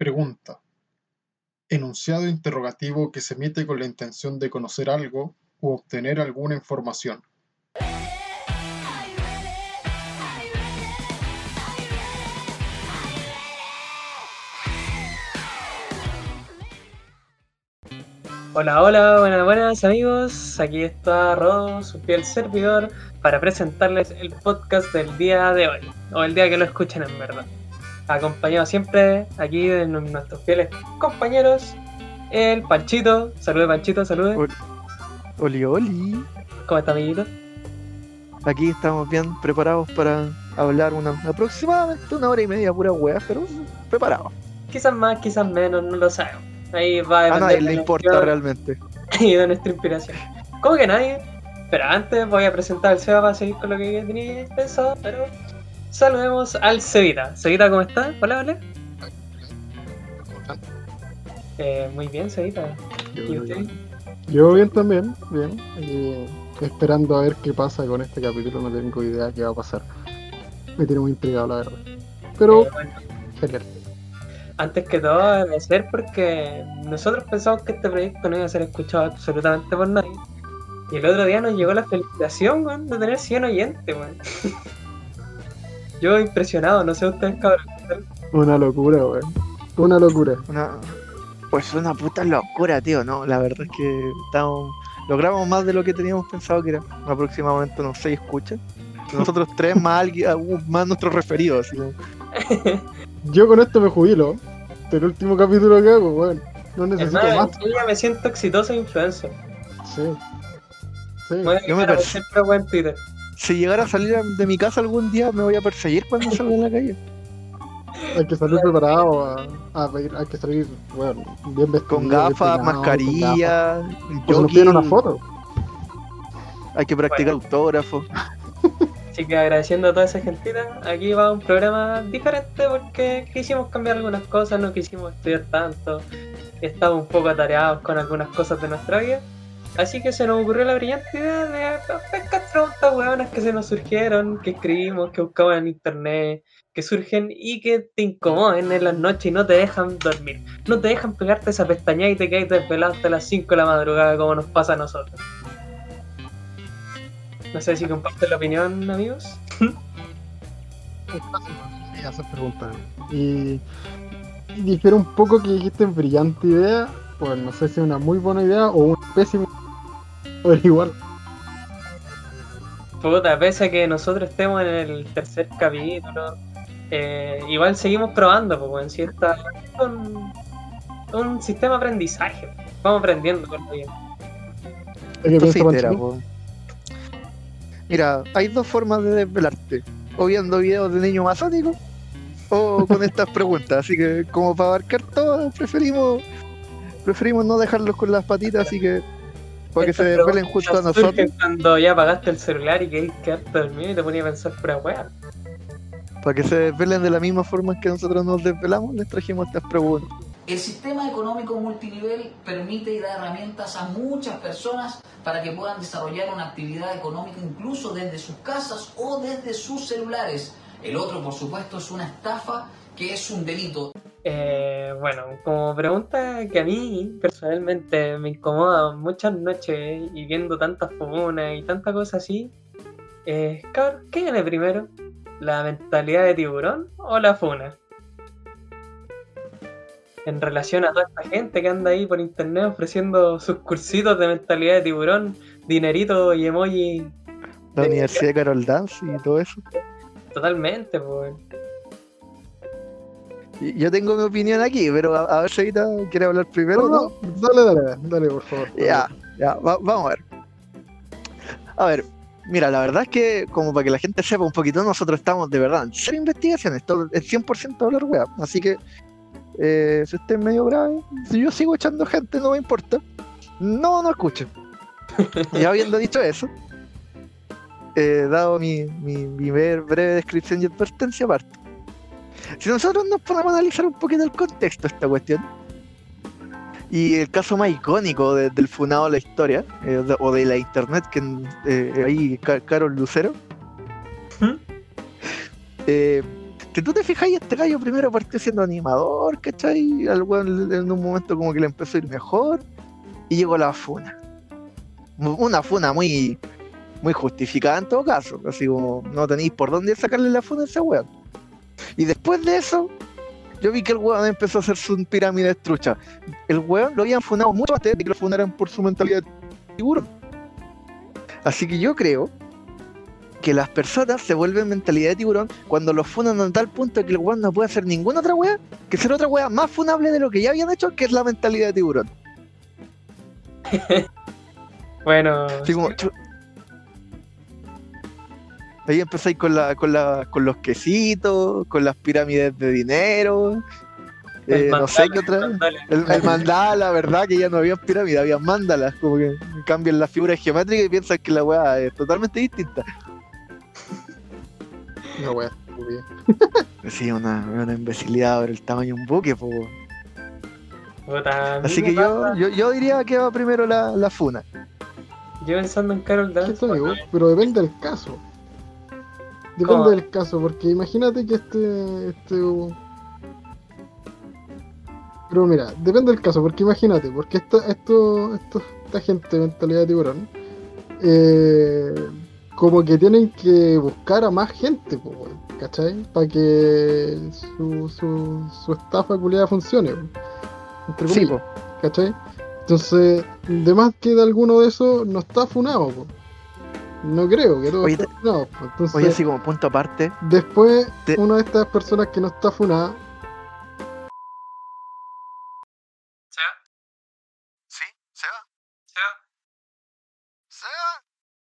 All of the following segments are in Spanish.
Pregunta. Enunciado interrogativo que se emite con la intención de conocer algo u obtener alguna información. Hola, hola, buenas, buenas amigos. Aquí está Rodo, su fiel servidor, para presentarles el podcast del día de hoy, o el día que lo escuchen en verdad. Acompañado siempre aquí de nuestros fieles compañeros, el Panchito. Salude, Panchito, salude. Oli, oli. ¿Cómo está, amiguito? Aquí estamos bien preparados para hablar una aproximadamente una hora y media pura hueá, pero preparados. Quizás más, quizás menos, no lo sabemos. Ahí va a A depender nadie de le importa realmente. y de nuestra inspiración. ¿Cómo que nadie? Pero antes voy a presentar al Seba para seguir con lo que tenía pensado, pero saludemos al Cevita. Cevita, ¿cómo está? Hola, hola. Eh, muy bien, Cevita. ¿Y usted? Yo bien también, bien. Y esperando a ver qué pasa con este capítulo, no tengo idea qué va a pasar. Me tiene muy intrigado, la verdad. Pero, Eh, bueno, genial. antes que todo, agradecer porque nosotros pensamos que este proyecto no iba a ser escuchado absolutamente por nadie. Y el otro día nos llegó la felicitación, weón, de tener 100 oyentes, weón. Yo impresionado, no sé ustedes, cabrón. Una locura, weón. Una locura. Una, pues una puta locura, tío, ¿no? La verdad es que estamos, logramos más de lo que teníamos pensado que era aproximadamente unos 6 escuchas. Nosotros tres más alguien, uh, más nuestros referidos. así como- Yo con esto me jubilo. El último capítulo que hago, weón. No necesito Hermano, más. yo ya me siento exitoso e influencer. Sí. Sí. A Yo me siempre weón, en Twitter. Si llegara a salir de mi casa algún día, me voy a perseguir cuando salga en la calle. Hay que salir preparado a, a pedir- hay que salir, weón, bien vestido. Con gafas, peinado, con gafas. mascarilla, una foto. Hay que practicar autógrafo. Así que agradeciendo a toda esa gentita, aquí va un programa diferente porque quisimos cambiar algunas cosas, no quisimos estudiar tanto, estamos un poco atareados con algunas cosas de nuestra vida. Así que se nos ocurrió la brillante idea de pescar preguntas hueonas que se nos surgieron, que escribimos, que buscamos en internet, que surgen y que te incomoden en las noches y no te dejan dormir. No te dejan pegarte esa pestaña y te quedas desvelado hasta las 5 de la madrugada como nos pasa a nosotros. No sé si comparten la opinión, amigos. Hacer preguntas. Y, y un poco que dijiste brillante idea. Pues no sé si es una muy buena idea o una pésima. Igual. Puta, pese a que nosotros estemos en el tercer capítulo, eh, igual seguimos probando, pues, weón, si está un, un sistema de aprendizaje. Vamos aprendiendo con lo bien. Mira, hay dos formas de desvelarte. O viendo videos de niños masónicos o con estas preguntas. Así que como para abarcar todo, preferimos preferimos no dejarlos con las patitas, así que para que se desvelen justo a nosotros. Cuando ya apagaste el celular y querías quedarte dormido y te ponías a pensar pura weá. Para que se desvelen de la misma forma que nosotros nos desvelamos, les trajimos estas preguntas. El sistema económico multinivel permite y da herramientas a muchas personas para que puedan desarrollar una actividad económica incluso desde sus casas o desde sus celulares. El otro, por supuesto, es una estafa que es un delito. Eh, bueno, como pregunta que a mí personalmente me incomoda muchas noches y viendo tantas funas y tantas cosas así, eh, cabrón, ¿qué viene primero? ¿La mentalidad de tiburón o la funa? En relación a toda esta gente que anda ahí por internet ofreciendo sus cursitos de mentalidad de tiburón, dinerito y emoji La. Universidad de Carol Dance y todo eso. totalmente, pues. Yo tengo mi opinión aquí, pero a, a ver si ahorita quiere hablar primero. No, ¿no? dale, dale, dale, por favor. Ya, ya, va- vamos a ver. A ver, mira, la verdad es que, como para que la gente sepa un poquito, nosotros estamos de verdad en cero investigaciones, todo, es 100% hablar wea. Así que, eh, si usted es medio grave, si yo sigo echando gente, no me importa. No, no escuchen. Y habiendo dicho eso, eh, dado mi, mi, mi breve descripción y advertencia, parto. Si nosotros nos ponemos a analizar un poquito el contexto de esta cuestión, y el caso más icónico de- del funado de la historia, eh, de- o de la internet, que eh, ahí Ca- Carol Lucero, ¿Mm? eh, Si tú te fijas, este gallo primero partió siendo animador, ¿cachai? Al weón en un momento como que le empezó a ir mejor. Y llegó la funa. Una funa muy, muy justificada en todo caso. Así como no tenéis por dónde sacarle la funa a ese weón. Y después de eso, yo vi que el weón empezó a hacer su pirámide trucha. El weón lo habían funado mucho antes de que lo funaran por su mentalidad de tiburón. Así que yo creo que las personas se vuelven mentalidad de tiburón cuando los funan a tal punto que el weón no puede hacer ninguna otra wea que ser otra wea más funable de lo que ya habían hecho, que es la mentalidad de tiburón. Bueno, como, chu- Ahí empezáis con, la, con, la, con los quesitos, con las pirámides de dinero. eh, no sé qué otra. mandala. El, el mandala, ¿verdad? Que ya no había pirámides, había mandalas. Como que cambian las figuras geométricas y piensan que la weá es totalmente distinta. Una wea estúpida. Sí, una, una imbecilidad por el tamaño de un buque, po. Así que yo, yo, yo diría que va primero la, la funa. yo pensando en Carol ¿Qué Dance. te digo? Pero depende del caso. Depende ¿Cómo? del caso, porque imagínate que este, este. Pero mira, depende del caso, porque imagínate, porque esta, esto, esto, esta gente de mentalidad de tiburón, eh, como que tienen que buscar a más gente, ¿cachai? Para que su, su, su estafa culiada funcione, entre Sí, comillas. ¿cachai? Entonces, de más que de alguno de esos no está funado, po. No creo que todos Oye, estén funados, po. Entonces, Oye, así como punto aparte, después, te- una de estas personas que no está funada, Seba, Sí, se va, Seba, se va.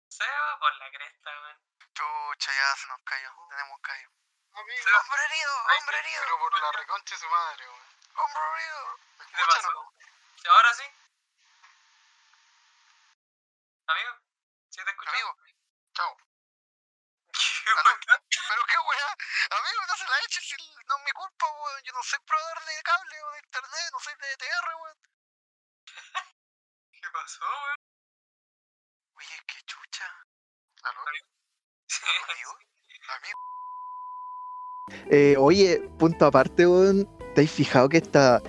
Seba, por la cresta, man. Chucha, ya se nos cayó, tenemos callo. amigo, Hombre herido, hombre herido, pero por la reconcha de su madre, weón. hombre herido. ¿Qué te pasó? ¿Ahora sí? ¿Amigo? ¿Sí te escucho? Amigo, chao. ¿Qué Aló. bacán? Pero qué weá, amigo, no se la eches, si no es mi culpa, weón. Yo no soy proveedor de cable o de internet, no soy de ETR, weón. ¿Qué pasó, weón? Oye, qué chucha. ¿Aló? Sí. ¿Amigo? ¿Amigo? Eh, oye, punto aparte, weón. ¿Te has fijado que esta.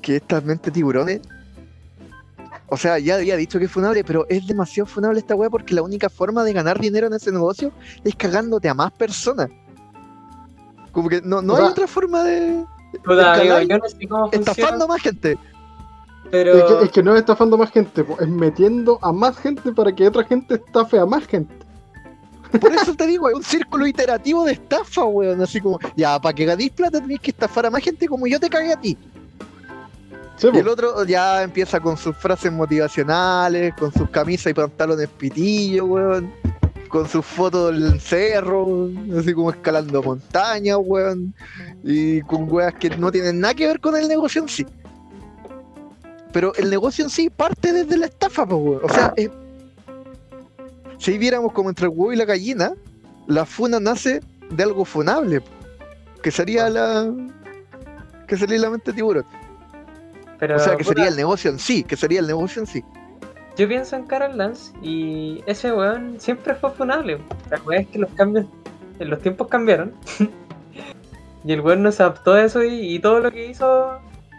que estas mentes tiburones. O sea, ya había dicho que es funable, pero es demasiado funable esta weá porque la única forma de ganar dinero en ese negocio es cagándote a más personas. Como que no, no O hay otra forma de. Puta, amigo, Escaláis yo no sé cómo funciona, Estafando a más gente. pero... Es, que, es que no es estafando a más gente, es metiendo a más gente para que otra gente estafe a más gente. Por eso te digo, es un círculo iterativo de estafa, weón. Así como, ya, para que ganéis plata tenéis que estafar a más gente como yo te cagué a ti. Sí, Y el otro ya empieza con sus frases motivacionales, con sus camisas y pantalones pitillos, weón. Con sus fotos del cerro, weón, así como escalando montañas, weón. Y con weas que no tienen nada que ver con el negocio en sí. Pero el negocio en sí parte desde la estafa, pues, weón. O sea, eh, si viéramos como entre el huevo y la gallina, la funa nace de algo funable, que sería la. que sería la mente de tiburón. Pero, O sea, que puta, sería el negocio en sí, que sería el negocio en sí. Yo pienso en Carol Dance y ese weón siempre fue funable. La weón es que los cambios, en los tiempos cambiaron. y el weón no se adaptó a eso y, y todo lo que hizo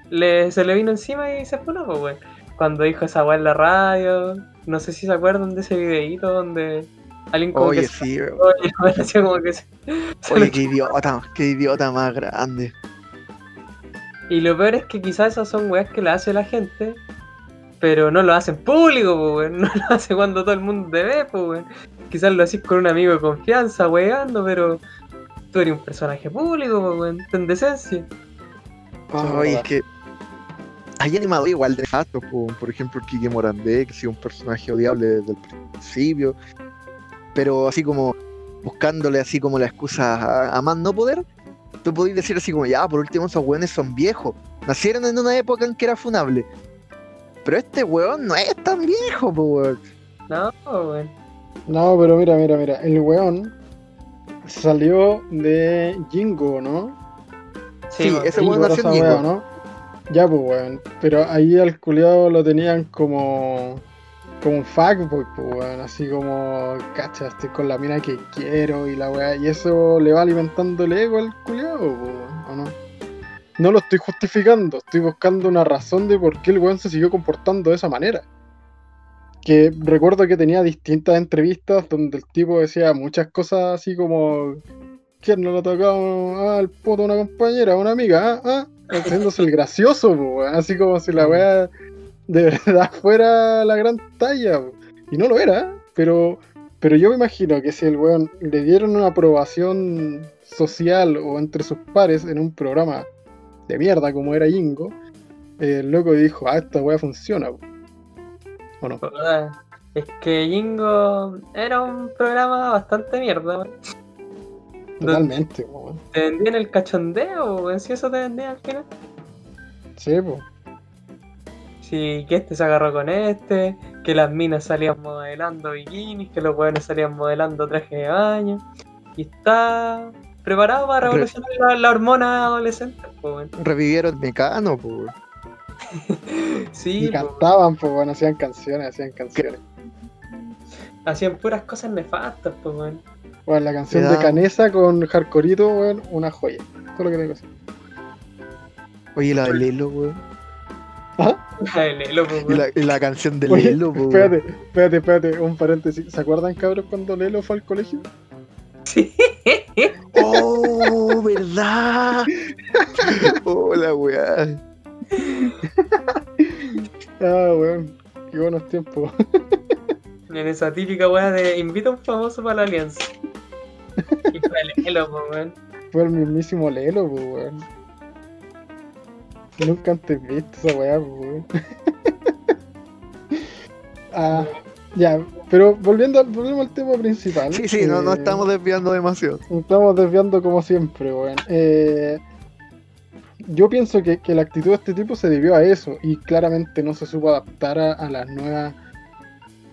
le, se le vino encima y se funó, pues, weón. Cuando dijo esa weá en la radio, no sé si se acuerdan de ese videíto donde alguien como Oye, que sí, como que se- Oye, lo- qué idiota, qué idiota más grande. Y lo peor es que quizás esas son weas que la hace la gente, pero no lo hacen público, pues, weón. No lo hace cuando todo el mundo te ve, pues, weón. Quizás lo haces con un amigo de confianza, weando, pero tú eres un personaje público, pues, weón. Ten decencia. Oye, es que hay animadores igual de po, por ejemplo, Kike Morandé, que ha sido un personaje odiable desde el principio, pero así como buscándole así como la excusa a, a más no poder, tú podés decir así como, ya, por último esos weones son viejos, nacieron en una época en que era funable. Pero este weón no es tan viejo, po, weón. No, weón. No, pero mira, mira, mira. El weón salió de Jingo, ¿no? Sí, ese weón nació en Jingo. ¿no? Ya, pues, weón. Pero ahí al culiado lo tenían como. Como un fuckboy, pues, weón, así como, cacha, estoy con la mina que quiero y la weá, y eso le va alimentando el ego al culiao, pues, ¿o no? No lo estoy justificando, estoy buscando una razón de por qué el weón se siguió comportando de esa manera. Que recuerdo que tenía distintas entrevistas donde el tipo decía muchas cosas así como, ¿quién no lo tocaba al puto a una compañera, una amiga? ¿Ah? ¿Ah? Haciéndose el gracioso, pues, así como si la weá de verdad fuera la gran talla. Y no lo era, pero, pero yo me imagino que si el weón le dieron una aprobación social o entre sus pares en un programa de mierda como era Ingo, el loco dijo, ah, esta weá funciona. po". ¿O no? Puta, Es que Jingo era un programa bastante mierda, weón. Totalmente, weón. te vendían el cachondeo, weón, si eso te vendía al final. Sí, po. Sí, que este se agarró con este, que las minas salían modelando bikinis, que los weones salían modelando traje de baño. Y está preparado para Re- revolucionar la, la hormona adolescente, pues. Revivieron Mecano, pues. weón. Sí, Y cantaban, pues bueno, hacían canciones, hacían canciones. hacían puras cosas nefastas, pues, weón. Bueno, la canción de Canesa con Hardcoreito, weón, una joya. Todo lo que tengo que decir. Oye, la de Lelo, weón. Lelo, pues, Y weón. la, y la canción de Oye, Lelo, weón. Espérate, espérate, espérate, un paréntesis. ¿Se acuerdan, cabros, cuando Lelo fue al colegio? Sí. ¡Oh, verdad! ¡Oh, la weá! Ah, weón, qué buenos tiempos. En esa típica weá de invita a un famoso para la alianza. Y fue Lelo, pues, weón. Fue el mismísimo Lelo, pues, weón. Nunca antes visto esa weá, weón. ah, ya, pero volviendo al, volvemos al tema principal. Sí, sí, no, no eh, estamos desviando demasiado. Estamos desviando como siempre, weón. Eh, yo pienso que, que la actitud de este tipo se debió a eso y claramente no se supo adaptar a, a las nuevas...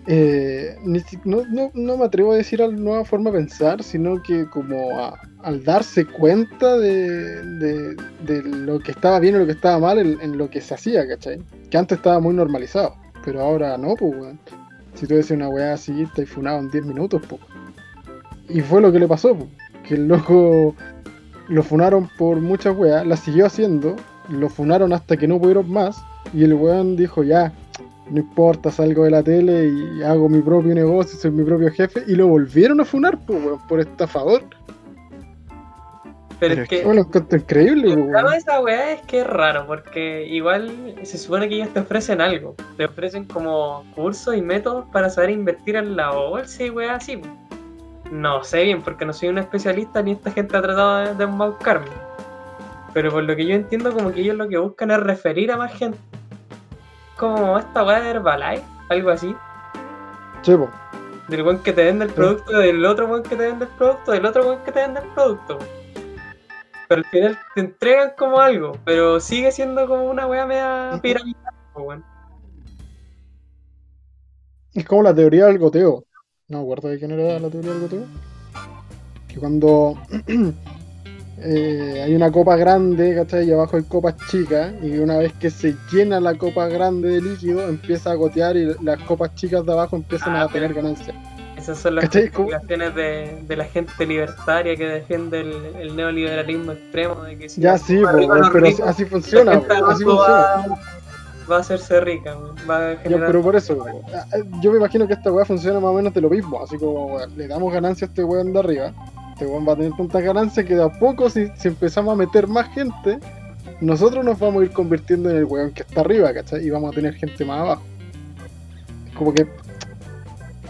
eh, no, no- no me atrevo a decir a la nueva forma de pensar, sino que como a- al darse cuenta de, lo que estaba bien y lo que estaba mal en, lo que se hacía, ¿cachai? Que antes estaba muy normalizado, pero ahora no, pues, weón. Si tú decís una weá así, te funado en 10 minutos, pues. Y fue lo que le pasó, po, que el loco lo funaron por muchas weas, la siguió haciendo, lo funaron hasta que no pudieron más, y el weón dijo ya, no importa, salgo de la tele y hago mi propio negocio, soy mi propio jefe, y lo volvieron a funar, po, weón, por estafador. Pero Pero es que. Bueno, encuentro increíble, El drama de esa weá es que es raro, porque igual se supone que ellos te ofrecen algo. Te ofrecen como cursos y métodos para saber invertir en la bolsa y weá así. No sé bien, porque no soy un especialista ni esta gente ha tratado de, de embaucarme. Pero por lo que yo entiendo, como que ellos lo que buscan es referir a más gente. Como esta weá de Herbalife, algo así. Sí. Del buen que te vende el producto, del otro buen que te vende el producto, del otro buen que te vende el producto. Pero al final te entregan como algo, pero sigue siendo como una wea media piramidal, weón. Es como la teoría del goteo. No me acuerdo de quién era la teoría del goteo. Que cuando eh, hay una copa grande, ¿cachai? Y abajo hay copas chicas. Y una vez que se llena la copa grande de líquido, empieza a gotear y las copas chicas de abajo empiezan Ah, a tener ganancias. Esas son las justificaciones de, de la gente libertaria que defiende el, el neoliberalismo extremo. De que si Ya sí, pero así, ricos, así funciona, así va, va a hacerse rica, va a Ya, generar pero por eso. Ah, ah, yo me imagino que esta weá funciona más o menos de lo mismo. Así como le damos ganancia a este weón de arriba. Este weón va a tener tantas ganancias que de a poco, si, si empezamos a meter más gente, nosotros nos vamos a ir convirtiendo en el weón que está arriba, ¿cachai? Y vamos a tener gente más abajo. Como que.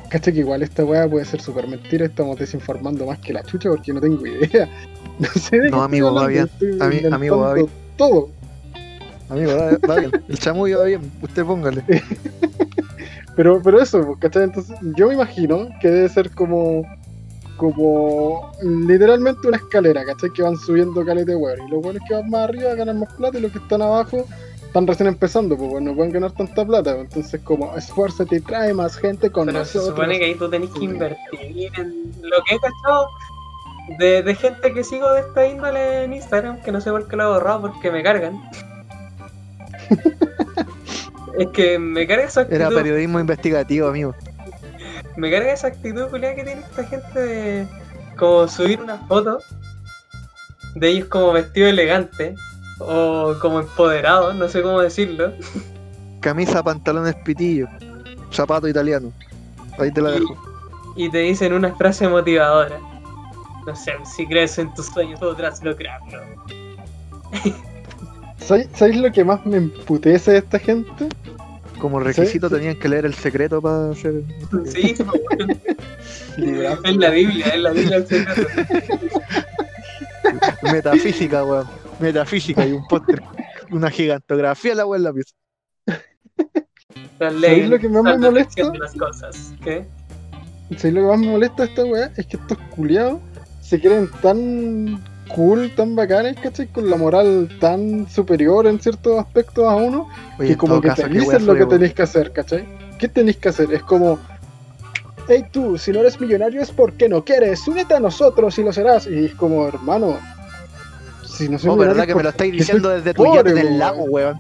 ¿Cachai? Que igual esta weá puede ser súper mentira. Estamos desinformando más que la chucha porque no tengo idea. No sé de No, amigo, va bien. Ami- amigo, va inventando Todo. Amigo, va, va bien. El chamullo va bien. Usted póngale. Pero, pero eso, pues, ¿cachai? Entonces, yo me imagino que debe ser como. Como literalmente una escalera, ¿cachai? Que van subiendo caleta de hueón. Y los buenos que van más arriba ganan más plata y los que están abajo están recién empezando, pues bueno, no pueden ganar tanta plata. pues. Entonces, como esfuérzate y trae más gente con Pero se nosotros. supone que ahí tú tenés que invertir en lo que he cachado de, de gente que sigo de esta índole en Instagram, que no sé por qué lo he borrado porque me cargan. Es que me carga esa actitud. Era periodismo investigativo, amigo. Me carga esa actitud culiada que tiene esta gente de como subir una foto de ellos como vestido elegante o como empoderados, no sé cómo decirlo. Camisa, pantalones, pitillo. Zapato italiano. Ahí te la dejo. y te dicen una frase motivadora. No sé, si crees en tus sueños podrás lograrlo. ¿Sabéis lo que más me emputece de esta gente? Como requisito tenían que leer el secreto para hacer. Sí, es la Biblia, es la Biblia del secreto. Metafísica, weón. Metafísica y un póster. Una gigantografía la weón en la pieza. ¿Sabéis lo que más me molesta? las cosas. ¿Qué? ¿Sabéis lo que más me molesta de esta weá? Es que estos culiados se creen tan cool, tan bacanes, ¿cachai? Con la moral tan superior en ciertos aspectos a uno, Oye, que como que caso, te dicen lo que tenéis que hacer, ¿cachai? ¿Qué tenéis que hacer? Es como, hey tú, si no eres millonario es porque no quieres, únete a nosotros y lo serás. Y es como, hermano, si no soy Oh, millonario verdad es que me lo porque estáis diciendo desde tu pobre, yate en po, el lago, weón.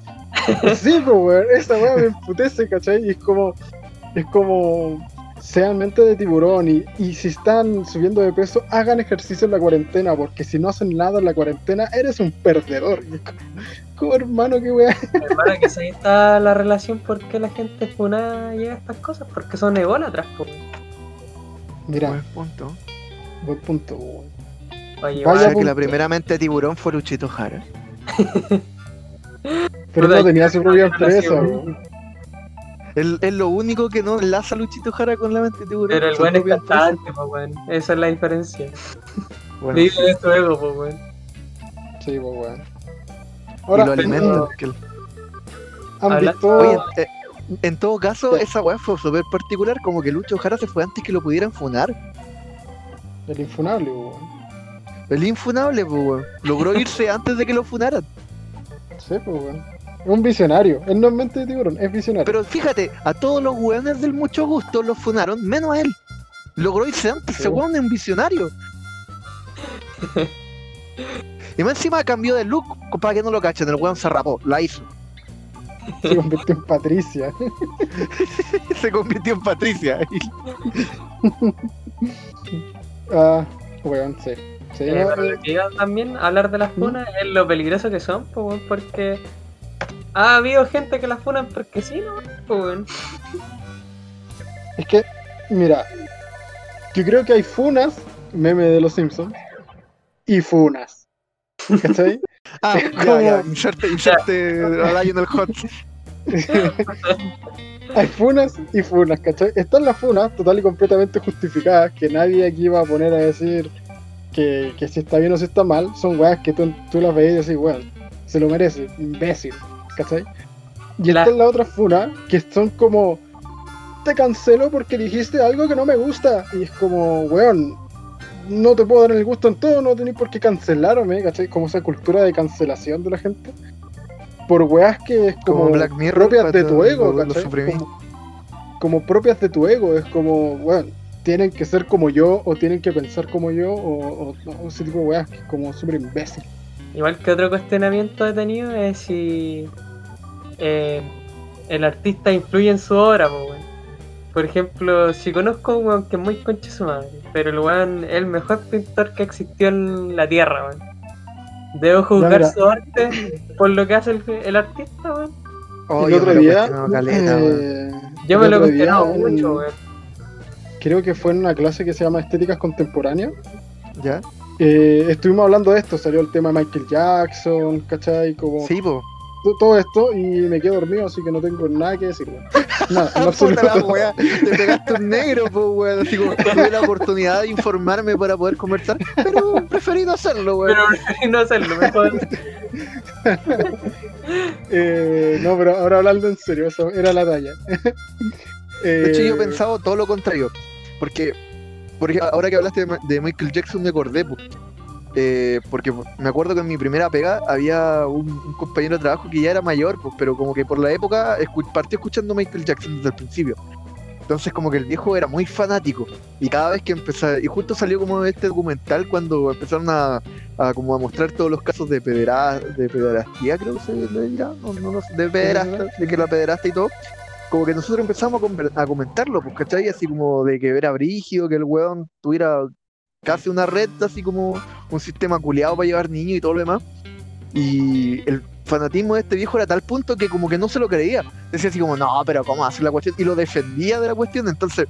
Sí, pues, weón, esa weá me emputece, ¿cachai? Y es como, es como, sean mente de tiburón y, y si están subiendo de peso, hagan ejercicio en la cuarentena, porque si no hacen nada en la cuarentena, eres un perdedor. Y es como, como, hermano, qué weá. Hermano, que ahí está la relación por qué la gente funa llega a estas cosas, porque son ególatras, po. Mira, Buen punto. buen punto, weón. Oye, O Vaya sea igual, que la punto. primera mente de tiburón fue Luchito Jara. Pero no tenía su propia empresa. Es, lo único que no enlaza Luchito Jara con la mente tiburón. pero el buen es cantante, po, weón. Esa es la diferencia. Bueno, Vive de su ego, po, weón. Sí, pues, weón. y Ahora, lo alimenta. pero- que el- ¿han Habla- visto? Oye, eh, en todo caso, Sí. esa weá fue súper particular, como que Lucho Jara se fue antes que lo pudieran funar. el infunable, weón. El infunable, pues, weón. Logró irse antes de que lo funaran. Sí, pues, weón. Es un visionario. Él no es mente de tiburón, es visionario. Pero fíjate, a todos los weones del mucho gusto los funaron, menos a él. Logró irse antes, Sí. ese weón es un visionario. y más encima cambió de look para que no lo cachen, el weón se rapó, la hizo. Se convirtió en Patricia. se convirtió en Patricia. ah, weón, sí. Sí, Eh, no, pero eh, también a hablar de las funas es lo peligroso que son, porque ha habido gente que las funan porque sí, ¿no? Es que, mira, yo creo que hay funas, meme de los Simpsons, y funas. ¿Cachai? Ah, ya, ya, inserte, inserte a Lionel Hot. hay funas y funas, ¿cachai? Están las funas total y completamente justificadas, que nadie aquí va a poner a decir que, que si está bien o si está mal, son weas que tú, tú las veis y decís, weón, se lo merece, imbécil, ¿cachai? Y La- están las otras funas que son como, te cancelo porque dijiste algo que no me gusta, y es como, weón, no te puedo dar el gusto en todo, no tenés por qué cancelarme, ¿cachai? Como esa cultura de cancelación de la gente. Por weas que es como, Como Black Mirror, propias de cuando tu ego, lo-. Como, como propias de tu ego, es como, weón, tienen que ser como yo, o tienen que pensar como yo, o, o- o ese tipo de weas, que es como súper imbécil. Igual que otro cuestionamiento he tenido es si eh, el artista influye en su obra, po, weón. Por ejemplo, si conozco a un weón que es muy concha su madre, pero el weón es el mejor pintor que existió en la tierra, weón. Debo juzgar su arte por lo que hace el, el artista, weón. Oh, el otro día, caleta, eh, Yo me lo he día, cuestionado mucho, weón. creo que fue en una clase que se llama Estéticas Contemporáneas, ¿Ya? eh, estuvimos hablando de esto, salió el tema de Michael Jackson, ¿cachai? Como Sí, po. To- todo esto, y me quedo dormido, así que no tengo nada que decir, weón. Nada, Puta la wea, te pegaste un negro, po, weón. Así como tuve la oportunidad de informarme para poder conversar, pero preferí no hacerlo, weón. Pero preferí no hacerlo, mejor. Eh, no, pero ahora hablando en serio, eso era la talla. De hecho, yo he Eh, pensado todo lo contrario. Porque, porque ahora que hablaste de, Michael Jackson, me acordé, po. Eh, porque me acuerdo que en mi primera pega había un, compañero de trabajo que ya era mayor, pues, pero como que por la época escu- partió escuchando Michael Jackson desde el principio. Entonces como que el viejo era muy fanático. Y cada vez que empezaba, y justo salió como este documental cuando empezaron a, como a mostrar todos los casos de de pederastía, creo que se le dirá, no, de pederasta, de que la pederasta y todo. Como que nosotros empezamos a comentarlo, pues, ¿cachai? Así como de que era brígido, que el weón tuviera casi una red, así como un sistema culeado para llevar niños y todo lo demás. Y el fanatismo de este viejo era tal punto que como que no se lo creía. Decía así como, no, pero ¿cómo hacer la cuestión? Y lo defendía de la cuestión. Entonces,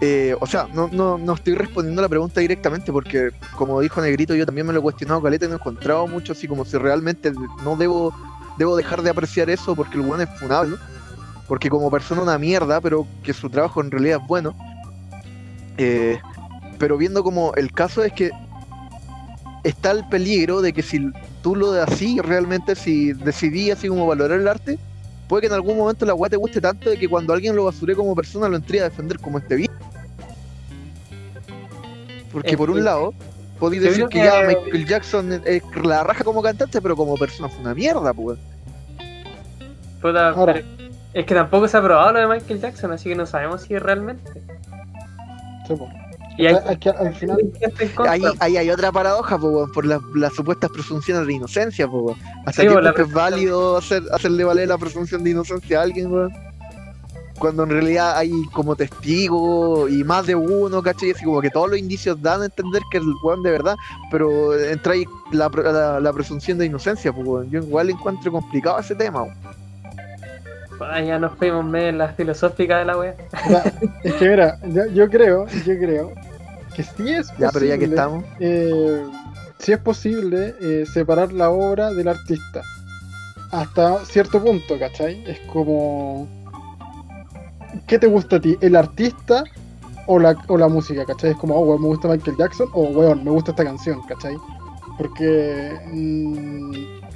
eh, o sea, no, no, no estoy respondiendo a la pregunta directamente porque, como dijo Negrito, yo también me lo he cuestionado, Caleta, y no he encontrado mucho así como si realmente no debo, debo dejar de apreciar eso porque el weón es funable. Porque como persona una mierda, pero que su trabajo en realidad es bueno. Eh, pero viendo como el caso es que está el peligro de que si tú lo de así, realmente si decidí así como valorar el arte, puede que en algún momento la weá te guste tanto de que cuando alguien lo basure como persona lo entré a defender como este bien. Porque Es por un que- lado, podéis decir que, ya Michael Jackson es- la raja como cantante, pero como persona fue una mierda, pues. Puta, Ahora. pero es que tampoco se ha probado lo de Michael Jackson, así que no sabemos si realmente. Sí, po. Y hay, Es que al final. Ahí, ahí hay otra paradoja, po, por las, las supuestas presunciones de inocencia, po. Hasta Sí, po, punto es válido hacer, hacerle valer la presunción de inocencia a alguien, weón. Cuando en realidad hay como testigo y más de uno, ¿cachai? Así como que todos los indicios dan a entender que el weón de verdad, pero entra ahí la, pre- la, la presunción de inocencia, pues. Yo igual encuentro complicado ese tema. Ah, ya nos fuimos medio en la filosófica de la wea. es que mira, yo, yo creo, yo creo que sí es posible, Ya, pero ya que estamos. eh, sí es posible eh, separar la obra del artista. Hasta cierto punto, ¿cachai? Es como... ¿Qué te gusta a ti? ¿El artista o la, o la música, ¿cachai? Es como, oh, weón, me gusta Michael Jackson o, weón, me gusta esta canción, ¿cachai? Porque mm,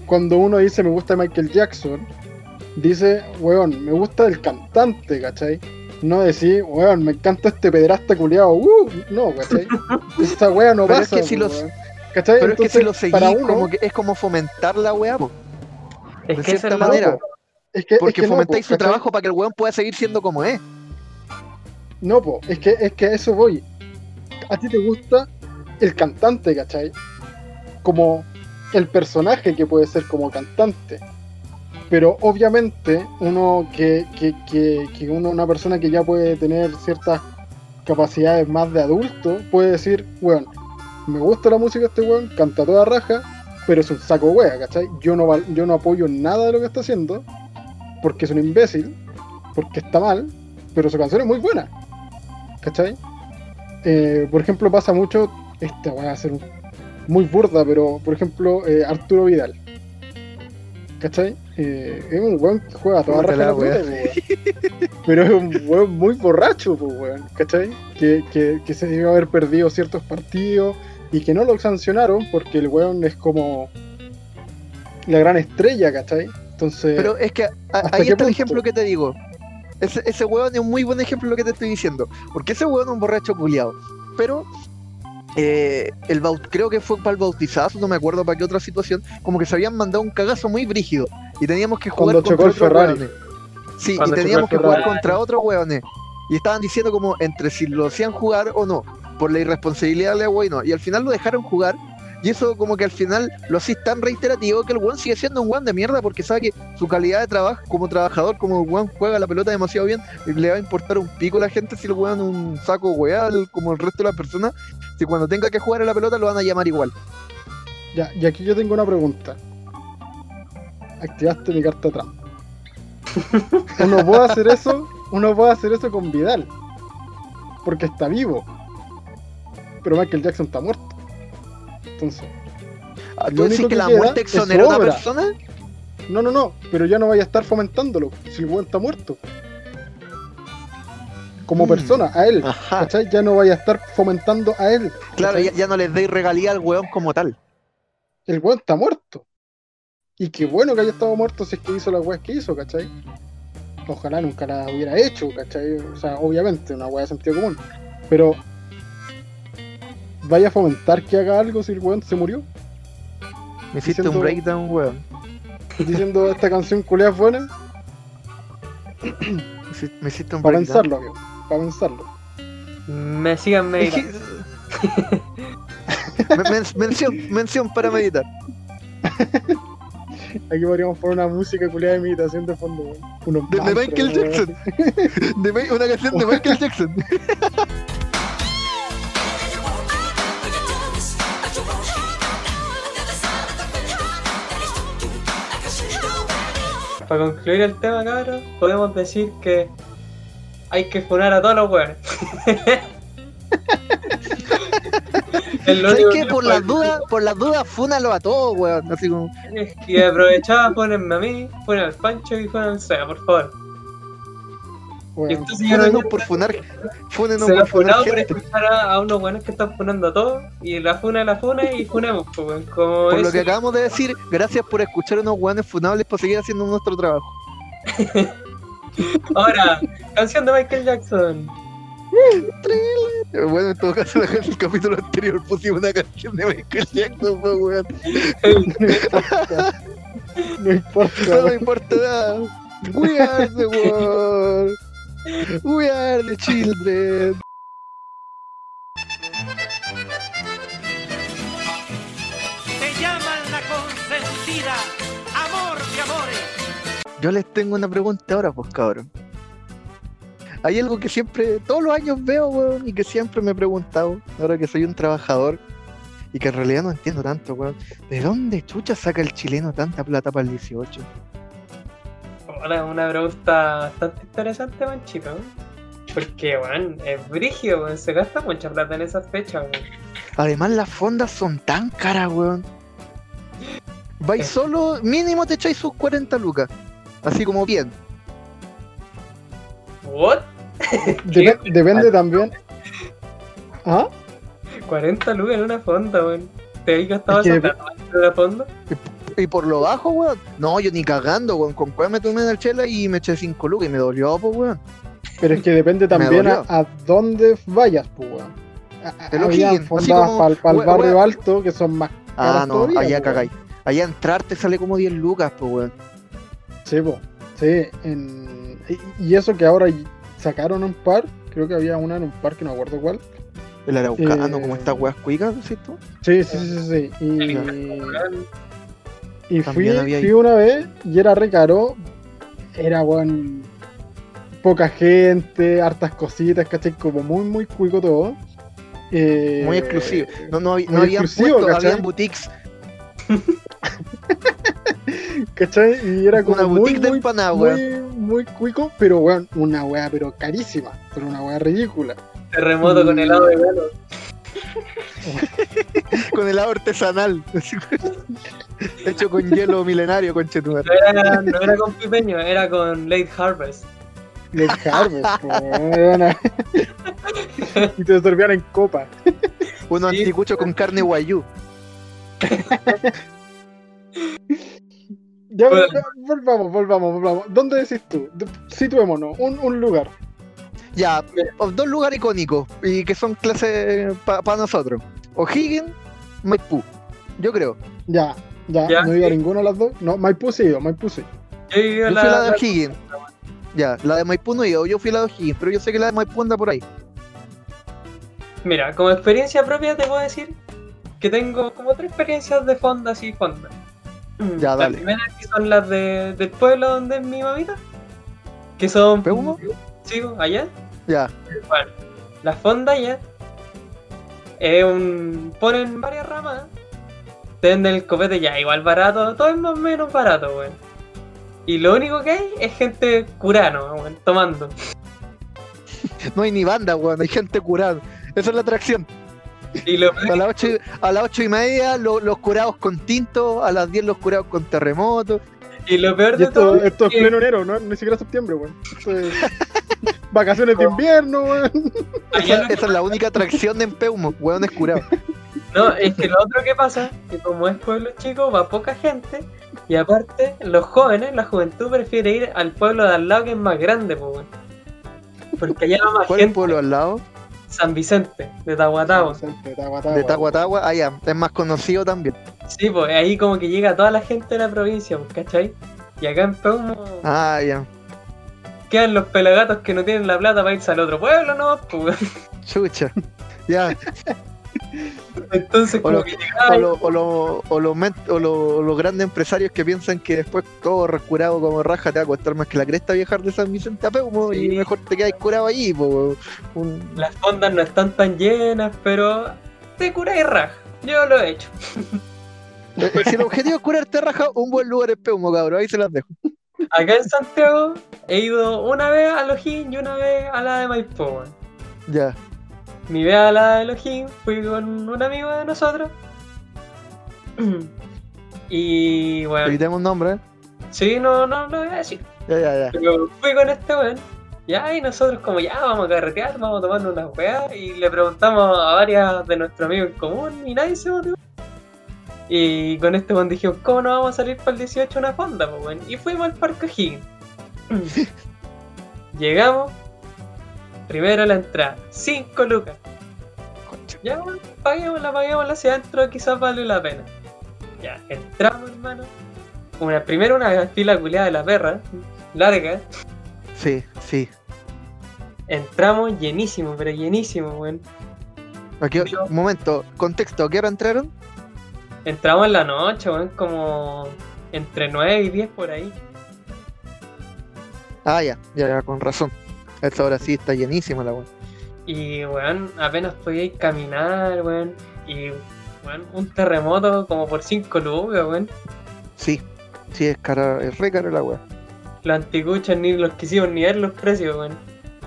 cuando uno dice me gusta Michael Jackson, dice, weón, me gusta el cantante, ¿cachai? No decir, weón, me encanta este pederasta culiado, uh, no, ¿cachai? Esa wea no Pero es pasa, que si los-. ¿cachai? Pero es que si lo seguís, para uno, como que es como fomentar la weá, po, Es de que cierta es manera. es que, es Porque no, fomentáis po, su ¿cachai? trabajo para que el weón pueda seguir siendo como es. No, po, es que, es que a eso voy. A ti te gusta el cantante, ¿cachai? Como el personaje que puede ser como cantante. Pero obviamente uno que, que, que, uno, una persona que ya puede tener ciertas capacidades más de adulto, puede decir, weón, me gusta la música de este weón, canta toda raja, pero es un saco wea, ¿cachai? Yo no, yo no apoyo nada de lo que está haciendo, porque es un imbécil, porque está mal, pero su canción es muy buena. ¿Cachai? Eh, por ejemplo, pasa mucho, esta va a ser muy burda, pero por ejemplo, eh, Arturo Vidal. ¿Cachai? Eh, es un weón que juega a toda raja la. Pero es un weón muy borracho, pues, weón. ¿Cachai? Que, que, que se debe haber perdido ciertos partidos y que no lo sancionaron porque el weón es como la gran estrella, ¿cachai? Entonces, Pero es que a- ¿Hasta ahí está el ejemplo que te digo. Ese, ese weón es un muy buen ejemplo de lo que te estoy diciendo. Porque ese weón es un borracho culiado. Pero eh, el baut- creo que fue para el bautizazo, no me acuerdo para qué otra situación, como que se habían mandado un cagazo muy brígido. Y teníamos que jugar Cuando contra otros weones. Sí, Cuando y teníamos que jugar contra otros weones. Y estaban diciendo como entre si lo hacían jugar o no, por la irresponsabilidad de la wey no. Y al final lo dejaron jugar. Y eso como que al final lo hacís tan reiterativo que el weón sigue siendo un weón de mierda porque sabe que su calidad de trabajo como trabajador, como el weón juega la pelota demasiado bien, le va a importar un pico a la gente si el weón un saco weal como el resto de las personas. Si cuando tenga que jugar a la pelota lo van a llamar igual. Ya, y aquí yo tengo una pregunta. Activaste mi carta trampa. Uno puede hacer eso, uno puede hacer eso con Vidal. Porque está vivo. Pero Michael Jackson está muerto. Entonces, Ah, ¿Tú decís que que la muerte exonera a una obra. persona? no, no, no, pero ya no vaya a estar fomentándolo si el weón está muerto. Como Mm. persona, a él. Ajá. ¿Cachai? Ya no vaya a estar fomentando a él. Claro, ya no les deis regalía al weón como tal. el weón está muerto. Y qué bueno que haya estado muerto si es que hizo las weas que hizo, ¿cachai? Ojalá nunca la hubiera hecho, ¿cachai? O sea, obviamente, una wea de sentido común. Pero, ¿vaya a fomentar que haga algo si el weón se murió? Me hiciste Diciendo- un breakdown, weón. Diciendo esta canción es buena. me hiciste un Para breakdown. pensarlo, amigo. Para pensarlo. Me sigan meditando. Men- men- mención, mención para meditar. Aquí podríamos poner una música culiada de meditación de fondo. Unos De, Michael weón. Jackson. De una canción de Michael Jackson. Para concluir el tema, cabrón, podemos decir que hay que funar a todos los weones. ¿Sabes qué? que Por las dudas, por las dudas, fúnalo a todos, weón. Así como. Y aprovechaba, ponenme a mí, ponen al Pancho y ponen al Sea, por favor. Y Weón. entonces yo no Fúnenos por funar. Fúnenos por funar por escuchar a, a unos buenos que están funando a todos y la funa la funa y funemos, pues, como Por lo que acabamos de decir, gracias por escuchar unos weones funables para seguir haciendo nuestro trabajo. Ahora, canción de Michael Jackson. Eh, Bueno, en todo caso, en el capítulo anterior pusimos una canción de Michael Jackson, pues, weón. No importa, No importa nada. We are the world. We are the children. Te llaman la consentida, amor de amores. Yo les tengo una pregunta ahora, pues, cabrón. Hay algo que siempre, todos los años veo, weón, y que siempre me he preguntado, ahora que soy un trabajador, y que en realidad no entiendo tanto, weón. ¿De dónde chucha saca el chileno tanta plata para el 18? Hola, una pregunta bastante interesante, manchito. Porque, weón, es brigio, weón, se gasta mucha plata en esas fechas, weón. Además, las fondas son tan caras, weón. Vais Eh. solo, mínimo te echáis sus 40 lucas. Así como bien. ¿What? Dep- depende también. ¿Ah? 40 lucas en una fonda, weón. ¿Te has gastado esa plata en una fonda? Y por lo bajo, weón. No, yo ni cagando, weón. Con cuál me tomé en el chela y me eché 5 lucas y me dolió, pues, weón. Pero es que depende también a, a dónde vayas, pues, weón. O'Higgins, así fondas para el we- barrio we- alto que son más Ah, no, todavía, allá cagáis. Allá entrar te sale como 10 lucas, pues, weón. Sí, po. Sí, en... y- eso que ahora sacaron un par, creo que había una en un par que no me acuerdo cuál. El araucano, Eh. como estas weas cuicas, ¿decís tú? Sí, sí, sí, sí. sí. Y, fui, había fui una vez y era re caro. Era, weón, poca gente, hartas cositas, ¿cachai? Como muy, muy cuico todo. Eh, Muy exclusivo. No, no, había- no habían exclusivo, puestos, ¿cachai? habían boutiques. ¿Cachai? Y era como Una muy, boutique de muy, empanada, weón. muy, muy cuico, pero weón, una weá, pero carísima, pero una weá ridícula. terremoto con helado de galo. Con helado artesanal. Hecho con hielo milenario, conchetumar. No era, no era con pipeño, era con late harvest. Los Harvest, y te servían en copa. Uno Sí. anticucho con carne guayú. Ya, Bueno. ya, volvamos, volvamos, volvamos. ¿Dónde decís tú? Situémonos, un, un lugar. Ya, o- dos lugares icónicos y que son clases para nosotros. O'Higgins, Maipú. Yo creo. Ya, ya, Ya, no he ido a sí. ninguna de las dos. No, Maipú sí ido, Maipú sí. Yo Yo en fui a la de la, O'Higgins. Ya, la de Maipú no he ido, yo fui a la de O'Higgins, pero yo sé que la de Maipú anda por ahí. Mira, como experiencia propia te puedo decir que tengo como tres experiencias de fondas y fondas. Ya, Las dale. primeras que son las de, del pueblo donde es mi mamita, que son... ¿Peumo? Sí, allá. Ya, Bueno, las fondas ya es un... ponen varias ramas, te venden el copete ya igual barato, todo es más o menos barato, weón. Y lo único que hay es gente curano, weón, tomando. no hay ni banda, weón, hay gente curada. Esa es la atracción. Y lo A las ocho, y- a las ocho y media lo- los curados con tinto, a las 10 los curados con terremoto. Y lo peor Y de esto, todo esto es que- pleno enero, ¿no? Ni siquiera septiembre, weón. Es Vacaciones de invierno, weón. Esa, es la única atracción de Empeumo, weón es curado. No, es que lo otro que pasa, que como es pueblo chico, va poca gente, y aparte, los jóvenes, la juventud prefiere ir al pueblo de al lado que es más grande, pues, weón. Porque allá va más ¿Cuál es el gente, pueblo al lado? San Vicente, de Tahuatahua. De Tahuatahua. De Tahuatahua, ah ya, es más conocido también. Sí, pues ahí como que llega toda la gente de la provincia, pues, ¿cachai? Y acá en Peumo, Ah, ya. quedan los pelagatos que no tienen la plata para irse al otro pueblo, ¿no? Pues. Chucha. Ya. Entonces, O como lo- que O, lo- o lo- o los men- o lo- o los grandes empresarios que piensan que después todo recurado como raja te va a costar más que la cresta viajar de San Vicente a Peumo y mejor te quedas curado allí. po. Un- las fondas no están tan llenas, pero te cura y raja. Yo lo he hecho. Eh, Si el objetivo es curarte raja, un buen lugar es Peumo, cabrón. Ahí se las dejo. Acá en Santiago he ido una vez a Lojín y una vez a la de Maipú. weón. Ya. Mi vez a la de Lojín fui con un amigo de nosotros. Y bueno, Evitemos un nombre, ¿eh? sí, no, no lo voy a decir. Ya, ya, ya. Pero fui con este weón. Ya, y nosotros como ya vamos a carretear, vamos a tomar unas weas. Y le preguntamos a varias de nuestros amigos en común y nadie se motivó. Y con este weón dijimos, ¿cómo no vamos a salir para el 18 una fonda, pues weón? Y fuimos al Parque O'Higgins. Llegamos. Primero la entrada, 5 lucas. Concha. Ya, weón, paguémosla, paguémosla, si adentro quizás vale la pena. Ya, entramos, hermano. Una, primero una fila culiada de la perra, larga. Sí, sí. Entramos llenísimo, pero llenísimo, weón. Aquí, Yo- un momento, contexto, ¿a qué hora entraron? Entramos en la noche, weón, como entre 9 y 10 por ahí. Ah, ya, ya, ya, con razón. A esta hora sí está llenísima la weón. Y, weón, apenas podíais caminar, weón. Y, weón, un terremoto como por 5 lucas, weón. Sí, sí, es cara, es re cara la weón. Los anticuchos ni los quisimos ni ver los precios, weón.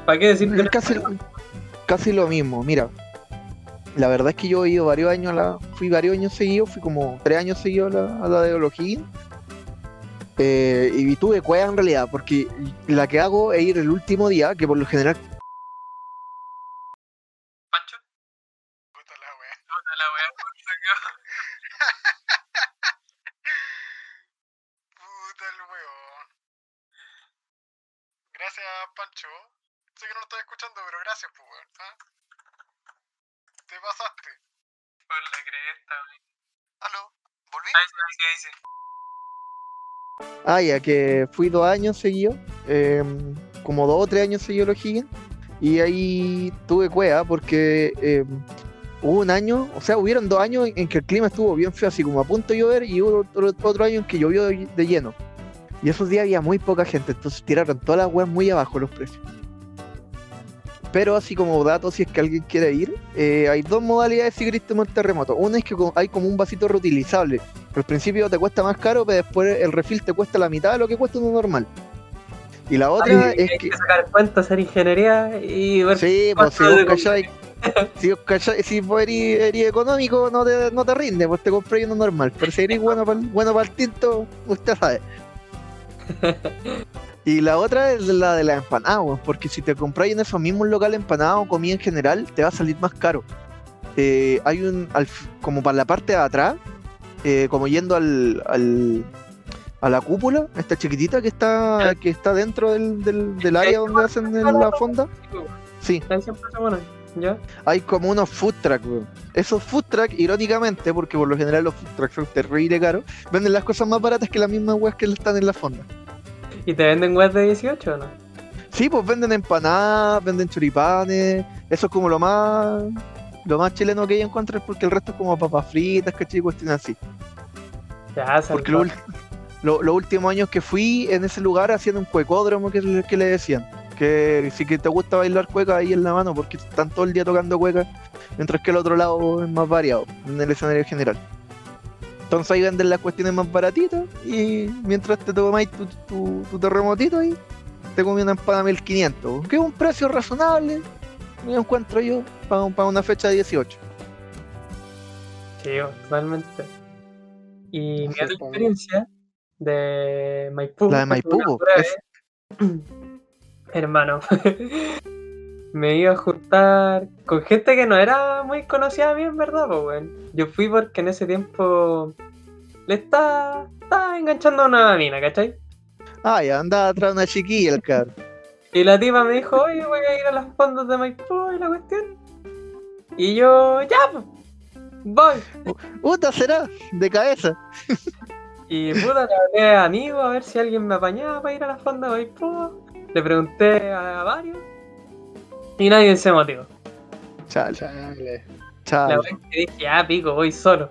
¿Para qué decir que no? casi, casi lo mismo, mira. La verdad es que yo he ido varios años a la. Fui varios años seguidos, fui como tres años seguidos a la, a la de O'Higgins. Eh, y tuve cueva en realidad, porque la que hago es ir el último día, que por lo general. Pancho? Puta la weá. Puta la weá, Puta el weón. Gracias, Pancho. Sé que no lo estás escuchando, pero gracias, pues, weón. ¿ah? Te pasaste. Por la cresta, weón. ¿Aló? ¿Volví? Ahí sí, ahí sí, ahí sí. Ah, ya, que fui dos años seguidos, eh, como dos o tres años seguidos a O'Higgins. Y ahí tuve cueva porque eh, hubo un año, o sea, hubieron dos años en que el clima estuvo bien feo, así como a punto de llover, y hubo otro, otro año en que llovió de lleno. Y esos días había muy poca gente, entonces tiraron todas las weas muy abajo los precios. Pero así como datos, si es que alguien quiere ir, eh, hay dos modalidades si querés tomar terremoto. Una es que hay como un vasito reutilizable. Al principio te cuesta más caro, pero después el refill te cuesta la mitad de lo que cuesta uno normal. Y la otra Hay, es hay que... que sacar cuenta, hacer ingeniería y ver Sí, pues si vos cachai, si vos cachai- si vos eres, eres económico no te, no te rinde, pues te compras uno normal. Pero si eres bueno para bueno el tinto, usted sabe. Y la otra es la de la empanada, weón, porque si te compráis en esos mismos locales empanados o comida en general, te va a salir más caro. Eh, hay un, al como para la parte de atrás, eh, como yendo al, al- a la cúpula, esta chiquitita que está que está dentro del, del, del área donde hacen el- la fonda. Sí, ¿ya? hay como unos food truck, weón. Esos food truck, irónicamente, porque por lo general los food trucks son terrible caros, venden las cosas más baratas que las mismas weas que están en la fonda. ¿Y te venden web de 18 o no? Sí, pues venden empanadas, venden choripanes, eso es como lo más lo más chileno que hay encuentras porque el resto es como papas fritas, ¿cachai? Cuestiones así. Ya, Porque lo lo- los últimos años que fui en ese lugar haciendo un cuecódromo que, le- que le decían. Que si que te gusta bailar cueca ahí en la mano porque están todo el día tocando cueca, mientras que el otro lado es más variado en el escenario general. Entonces ahí venden las cuestiones más baratitas y mientras te tomáis tu, tu, tu terremotito ahí, te comí una empanada 1500, que es un precio razonable, me encuentro yo, para, para una fecha de 18. Sí, totalmente. Y mi otra experiencia de Maipú. La de Maipú, Hermano, me iba a juntar con gente que no era muy conocida a mí, en verdad, pues, weón. Yo fui porque en ese tiempo le estaba, estaba enganchando a una mina, ¿cachai? Ah, ya andaba atrás de una chiquilla el cabrón. Y la tipa me dijo, oye, voy a ir a las fondas de Maipú y la cuestión. Y yo, ya, pues, voy. Puta, será, de cabeza. Y puta, le hablé a amigos a ver si alguien me apañaba para ir a las fondas de Maipú. le pregunté a varios y nadie se motivó. Chale, Chale. chale. La es que dije, ah, pico, voy solo.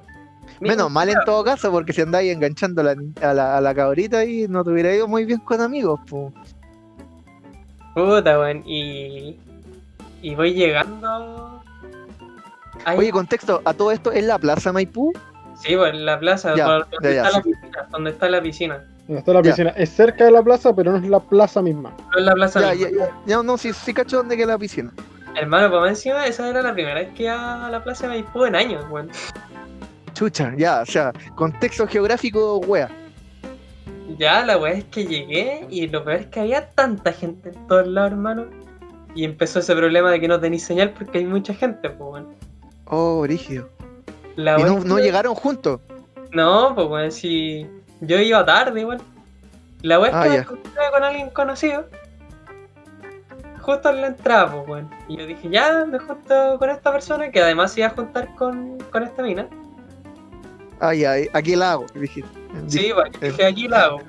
Menos mal en todo caso, porque si andáis enganchando a la, a la, a la cabrita y no te hubiera ido muy bien con amigos, pues. Puta, weón. Y. Y voy llegando. Oye, contexto, a todo esto es la Plaza Maipú. Sí, pues en la plaza, Ya, por- donde, ya, ya, está la sí. piscina, donde está la piscina. Donde está la Ya. piscina. Es cerca de la plaza, pero no es la plaza misma. No es la plaza. Ya, misma. ya, ya, ya, no, sí, sí cacho dónde queda la piscina. Hermano, pues más encima, esa era la primera vez que iba a la plaza de Maipú en años, weón. Chucha, ya, o sea, contexto geográfico, wea. Ya, la weá es que llegué y lo peor es que había tanta gente en todos lados, hermano. Y empezó ese problema de que no tenéis señal porque hay mucha gente, pues, weón. Oh, rígido. La Y no, no llegaron juntos. No, pues weón, si yo iba tarde igual. La es Ah, que me ya. encontré con alguien conocido. Justo en la entrada, pues weón. Y yo dije, ya me junto con esta persona que además se iba a juntar con, con esta mina. Ah, ya, aquí la hago, dije. Sí, pues, eh. dije, aquí la hago.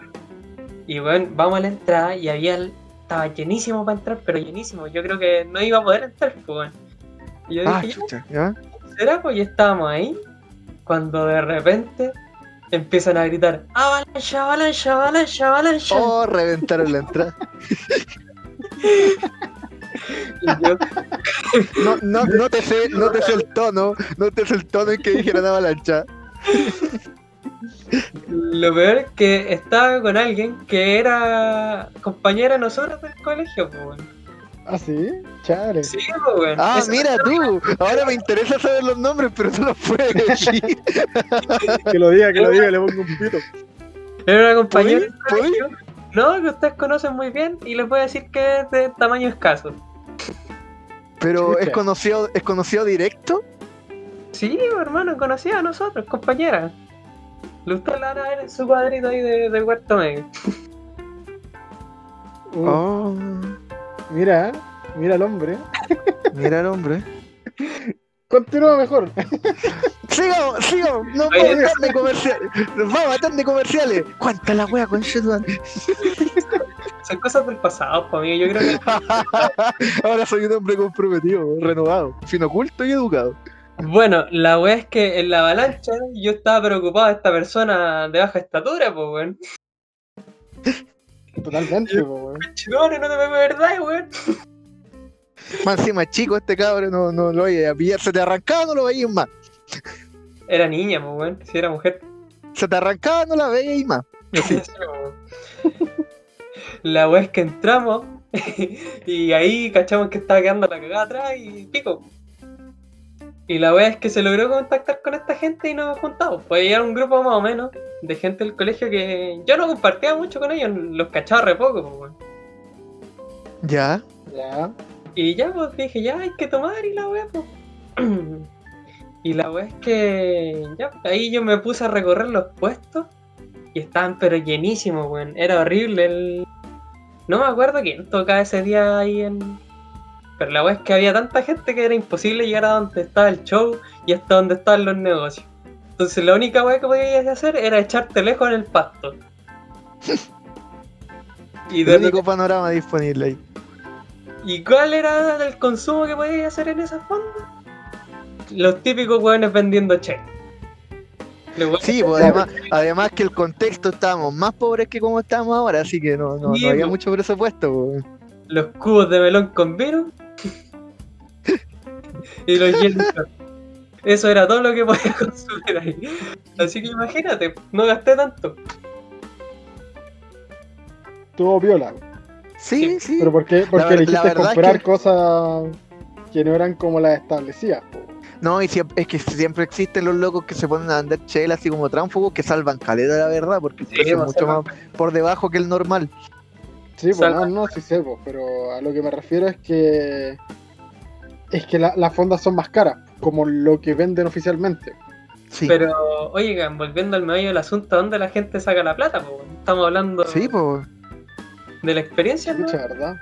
Y bueno, vamos a la entrada y había el- estaba llenísimo para entrar, pero llenísimo. Yo creo que no iba a poder entrar, pues weón. Y yo Ah, dije, chucha, ya. "Ya, ¿será? Pues y estábamos ahí. Cuando de repente empiezan a gritar, avalancha, avalancha, avalancha, avalancha. Oh, reventaron la entrada. Yo, No, no, no te sé, no te sé el tono, no te sé el tono en que dijeron avalancha. lo peor es que estaba con alguien que era compañera de nosotros del colegio, pues. ¿Ah, sí? Chale. Sí, weón. Ah, Esa- mira tú, ahora me interesa saber los nombres, pero tú los puedes decir. Que lo diga, que lo diga, le pongo un pito. Era una compañera. No, que ustedes conocen muy bien y les voy a decir que es de tamaño escaso. Pero es conocido, es conocido directo. Sí, hermano, conocía a nosotros, compañera. Le usted la van a ver en su cuadrito ahí de, del cuarto medio. Uh, Oh, Mira, mira el hombre. mira el hombre. Continúa mejor. Sigamos, sigamos, no Oye, vamos a estar de comerciales. Vamos a estar de comerciales. Cuánta la wea con Sheldon. Son cosas del pasado, pues amigo. Yo creo que. Ahora soy un hombre comprometido, renovado, fino oculto y educado. Bueno, la wea es que en la avalancha yo estaba preocupado de esta persona de baja estatura, pues weón. Totalmente, weón. No te me verdad, weón. Más encima chico este cabrón, no, no lo vaya a pillar. Se te arrancaba, no lo veías más. Era niña, weón. Si era mujer. Se te arrancaba, no la veías más. Sí, weón. La wea es que entramos y ahí cachamos que estaba quedando la cagada atrás y pico. Y la wea es que se logró contactar con esta gente y nos juntamos. Pues era un grupo más o menos de gente del colegio que yo no compartía mucho con ellos, los cachaba re poco, pues weón. Ya. Ya. Y ya pues dije, ya hay que tomar y la wea pues. y la wea es que ya ahí yo me puse a recorrer los puestos y estaban pero llenísimos, weón. Era horrible el. No me acuerdo quién tocaba ese día ahí en. Pero la wea es que había tanta gente que era imposible llegar a donde estaba el show y hasta donde estaban los negocios. Entonces la única wea que podías hacer era echarte lejos en el pasto. y El único panorama disponible ahí. ¿Y cuál era el consumo que podías hacer en esa fonda? Los típicos hueones vendiendo che. Sí, pues además, además que el contexto estábamos más pobres que como estamos ahora, así que no, no, Sí, no había pues. mucho presupuesto. pues. los cubos de melón con vino y los hielos. Eso era todo lo que podía consumir ahí. Así que imagínate, no gasté tanto. Tuvo viola. Sí, sí. Pero ¿por qué? Porque elegiste es comprar que- cosas que no eran como las establecidas. po. No, y siempre, es que siempre existen los locos que se ponen a vender chela así como tránsfugos que salvan caleta, la verdad, porque el Sí, precio es pues, mucho más por debajo que el normal. Sí, pues no, no, sí sé, pues, pero a lo que me refiero es que es que la- las fondas son más caras, como lo que venden oficialmente. Sí, Pero, oigan, volviendo al medio del asunto, ¿dónde la gente saca la plata? po? Estamos hablando sí, pues. de la experiencia, ¿no? Mucha verdad.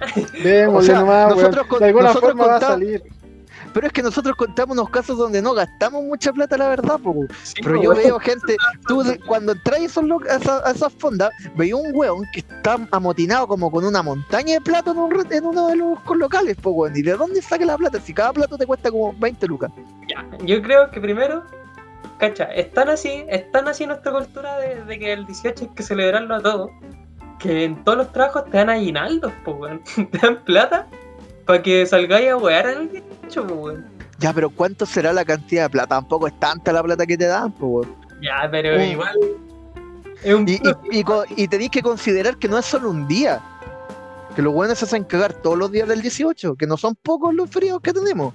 Démosle O sea, nomás, weón. nosotros con- De alguna nosotros forma va a contamos- salir. Pero es que nosotros contamos unos casos donde no gastamos mucha plata, la verdad, po. Sí, Pero yo veo gente, tú cuando entras a, esos lo- a, esa- a esas fondas, veía un weón que está amotinado como con una montaña de plato en, un re- en uno de los locales, po, weón. ¿Y de dónde saca la plata? Si cada plato te cuesta como 20 lucas. Ya, yo creo que primero, cacha, es tan así, es tan así nuestra cultura de, de que el 18 hay que celebrarlo a todo, que en todos los trabajos te dan aguinaldos, pues, weón. Te dan plata para que salgáis a wear el 18, pues, weón. Ya, pero ¿cuánto será la cantidad de plata? Tampoco es tanta la plata que te dan, po, weón. Ya, pero Mm. igual. Es un Y, y, y, co- y tenéis que considerar que no es solo un día. Que los buenos se hacen cagar todos los días del 18, que no son pocos los fríos que tenemos.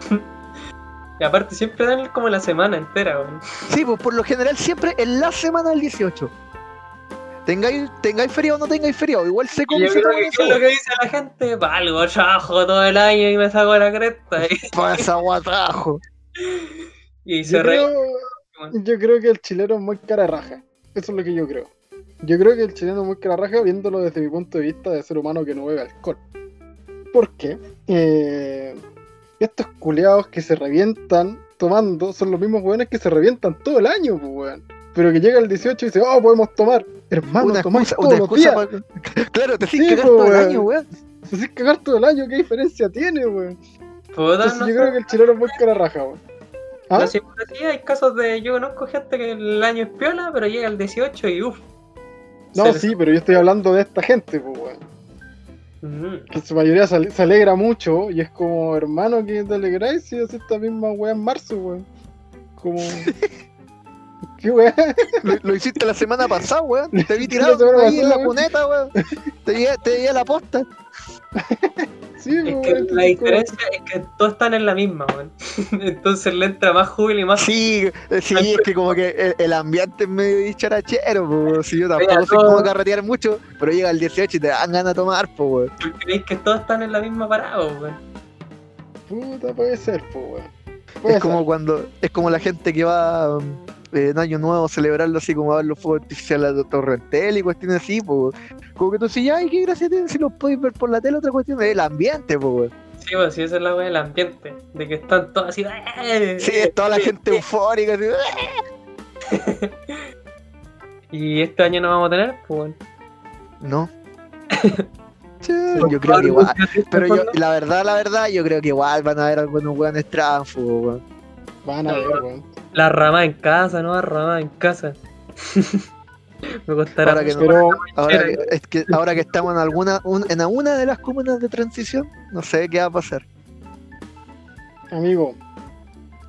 y aparte siempre dan como la semana entera, weón. Sí, pues por lo general siempre en la semana del 18. Tengáis, tengáis feriado o no tengáis feriado, igual se come yo creo que lo que dice la gente, pa, algo trabajo todo el año y me saco la cresta y, Pasa guatajo. y se Yo re... creo, yo creo que el chileno es muy cara raja. Eso es lo que yo creo. Yo creo que el chileno es muy cara raja viéndolo desde mi punto de vista de ser humano que no bebe alcohol. ¿Por qué? Eh, estos culeados que se revientan tomando son los mismos weones que se revientan todo el año, pues, weón. Pero que llega el 18 y dice, oh, podemos tomar. Hermano, Una tomáis excusa, todos una los excusa días. pa- Claro, te haces Sí, cagar po, todo el año, weón. Se hace cagar todo el año, ¿qué diferencia tiene, weón? Puta, Entonces no yo creo que el chileno es muy cara raja, weón. ¿Ah? Pero sí, hay casos de. Yo conozco gente que el año es piola, pero llega el 18 y uff. No, sí, pero yo estoy hablando de esta gente, pues, weón. Que en su mayoría se, se alegra mucho y es como, hermano, que te alegráis si haces esta misma weá en marzo, weón. Como. ¿Qué weá? Lo, lo hiciste la semana pasada, weón. Te vi tirado ahí en la weón. cuneta, weón. Te di, te di a la posta. Sí, Es pues, que weón, la diferencia es que todos están en la misma, weón. Entonces le entra más júbilo y más. Sí, sí, es que como que el, el ambiente es medio dicharachero, po. Si yo tampoco Mira, soy todo- como carretear mucho, pero llega el 18 y te dan ganas de tomar, po, weón. Porque veis que todos están en la misma parada, weón. Puta, puede ser, pues, weón. Puede Es como cuando, es como la gente que va um, en Año Nuevo a celebrarlo así como a ver los fuegos artificiales de Torrentel y cuestiones así, po. Como que tú decís, ay, qué gracia tiene si los podéis ver por la tele, otra cuestión es el ambiente, po, weón. Sí, pues sí, esa es la weá del ambiente. De que están todos así. ¡eh! Sí, es toda la gente eufórica, así, "Ah". Y este año no vamos a tener, pues. No. Sí, yo creo que igual. Pero yo, la verdad, la verdad, yo creo que igual van a haber algunos weones tránsfugos, weón. Van a ver, weón. La rama en casa, no la rama en casa. Me costará. Ahora que, no- Pero, ahora que, es que ahora que estamos en alguna un- en alguna de las comunas de transición, no sé qué va a pasar. amigo,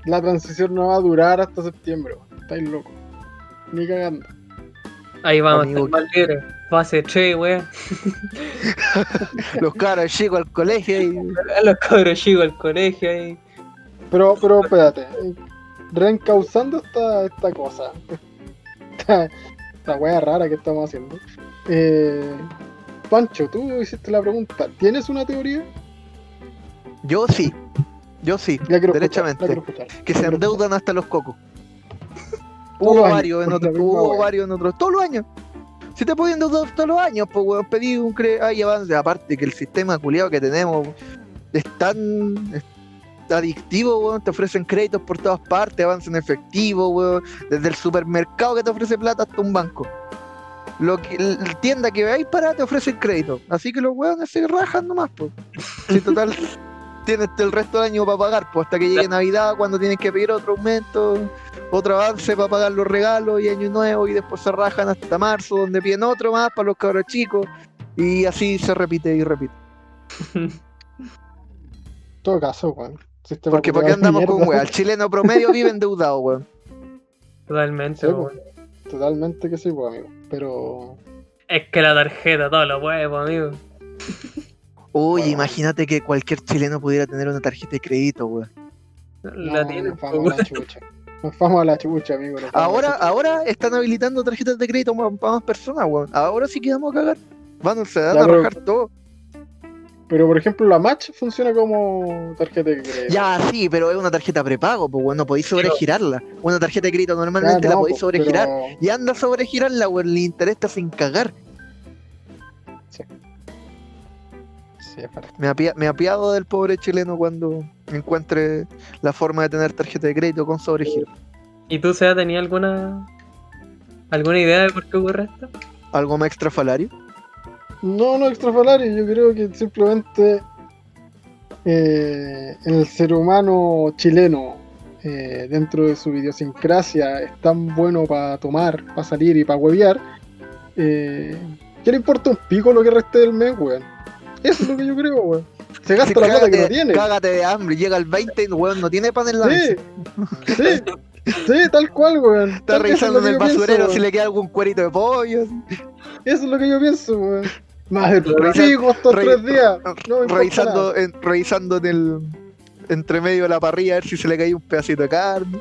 la transición no va a durar hasta septiembre. Estáis locos. Ni cagando. Ahí vamos Amigo, a estar más libres. Fase 3, weón. Los caros chicos al colegio y los cabros chicos al colegio ahí. Pero, pero espérate, reencauzando esta, esta cosa, esta, esta wea rara que estamos haciendo. Eh, Pancho, tú hiciste la pregunta, ¿tienes una teoría? yo sí. Yo sí, derechamente. escuchar. que se endeudan hasta los cocos. Hubo varios en misma hubo varios en otros, todos los años. Si te pueden endeudar todos los años, pues weón, pedí un crédito, ay avance, aparte que el sistema culiado que tenemos es tan es adictivo, weón, te ofrecen créditos por todas partes, avance en efectivo, weón, desde el supermercado que te ofrece plata hasta un banco. Lo que, la tienda que veáis para te ofrecen crédito. Así que los weones se rajan nomás, pues. Si total tienes el resto del año para pagar, pues hasta que llegue Navidad, cuando tienes que pedir otro aumento, otro avance para pagar los regalos y año nuevo, y después se rajan hasta marzo, donde piden otro más para los cabros chicos, y así se repite y repite. En todo caso, weón. Sistema Porque ¿para qué andamos con weón? El chileno promedio vive endeudado, weón. Totalmente, Sí, weón. Totalmente que sí, pues, amigo. Pero. Es que la tarjeta todo lo puede, pues, amigo. Uy, Bueno. imagínate que cualquier chileno pudiera tener una tarjeta de crédito, weón. La no, tiene, nos pues, a weón. la chucha. Nos vamos a la chucha, amigo. a Ahora, chucha. ahora están habilitando tarjetas de crédito para más personas, weón. Ahora sí que vamos a cagar. Van, se van Ya, a pero- rajar todo. Pero, por ejemplo, la Match funciona como tarjeta de crédito. Ya, sí, pero es una tarjeta prepago, pues, weón. No podéis sobregirarla. Una tarjeta de crédito normalmente Ya, la podéis po, sobregirar. pero- Y anda a sobregirarla, weón. El interés está sin cagar. Sí, es para- Me, apia- me apiado del pobre chileno cuando encuentre la forma de tener tarjeta de crédito con sobregiro. ¿Y tú, Seba, tenías alguna alguna idea de por qué ocurre esto? ¿Algo más extrafalario? No, no extrafalario, yo creo que simplemente eh, el ser humano chileno, eh, dentro de su idiosincrasia, es tan bueno para tomar, para salir y para huevear, eh, ¿qué le importa un pico lo que reste del mes, weón? Eso es lo que yo creo, weón. Se gasta la plata que no tiene. cágate de hambre, llega el 20 y el weón no tiene pan en la Sí, mesa. sí, sí, tal cual, weón. Está revisando en el pienso, basurero si le queda algún cuerito de pollo. Eso es lo que yo pienso, weón. Más el pico estos re- tres días. No me importa revisando, en, revisando en el entre medio de la parrilla a ver si se le cae un pedacito de carne.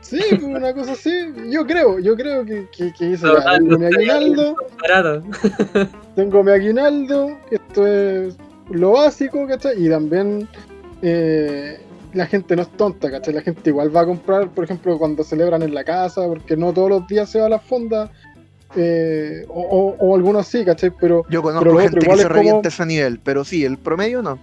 Sí, pues, una cosa así. Yo creo, yo creo que, que, que hice No, ya. ah, Tengo no mi aguinaldo, tengo mi aguinaldo, esto es lo básico, ¿cachai? Y también eh, la gente no es tonta, ¿cachai? La gente igual va a comprar, por ejemplo, cuando celebran en la casa, porque no todos los días se va a la fonda. Eh, o, o- o algunos sí, ¿cachai? Pero, Yo conozco Pero gente otro que se es como- revienta ese nivel, pero sí, el promedio no.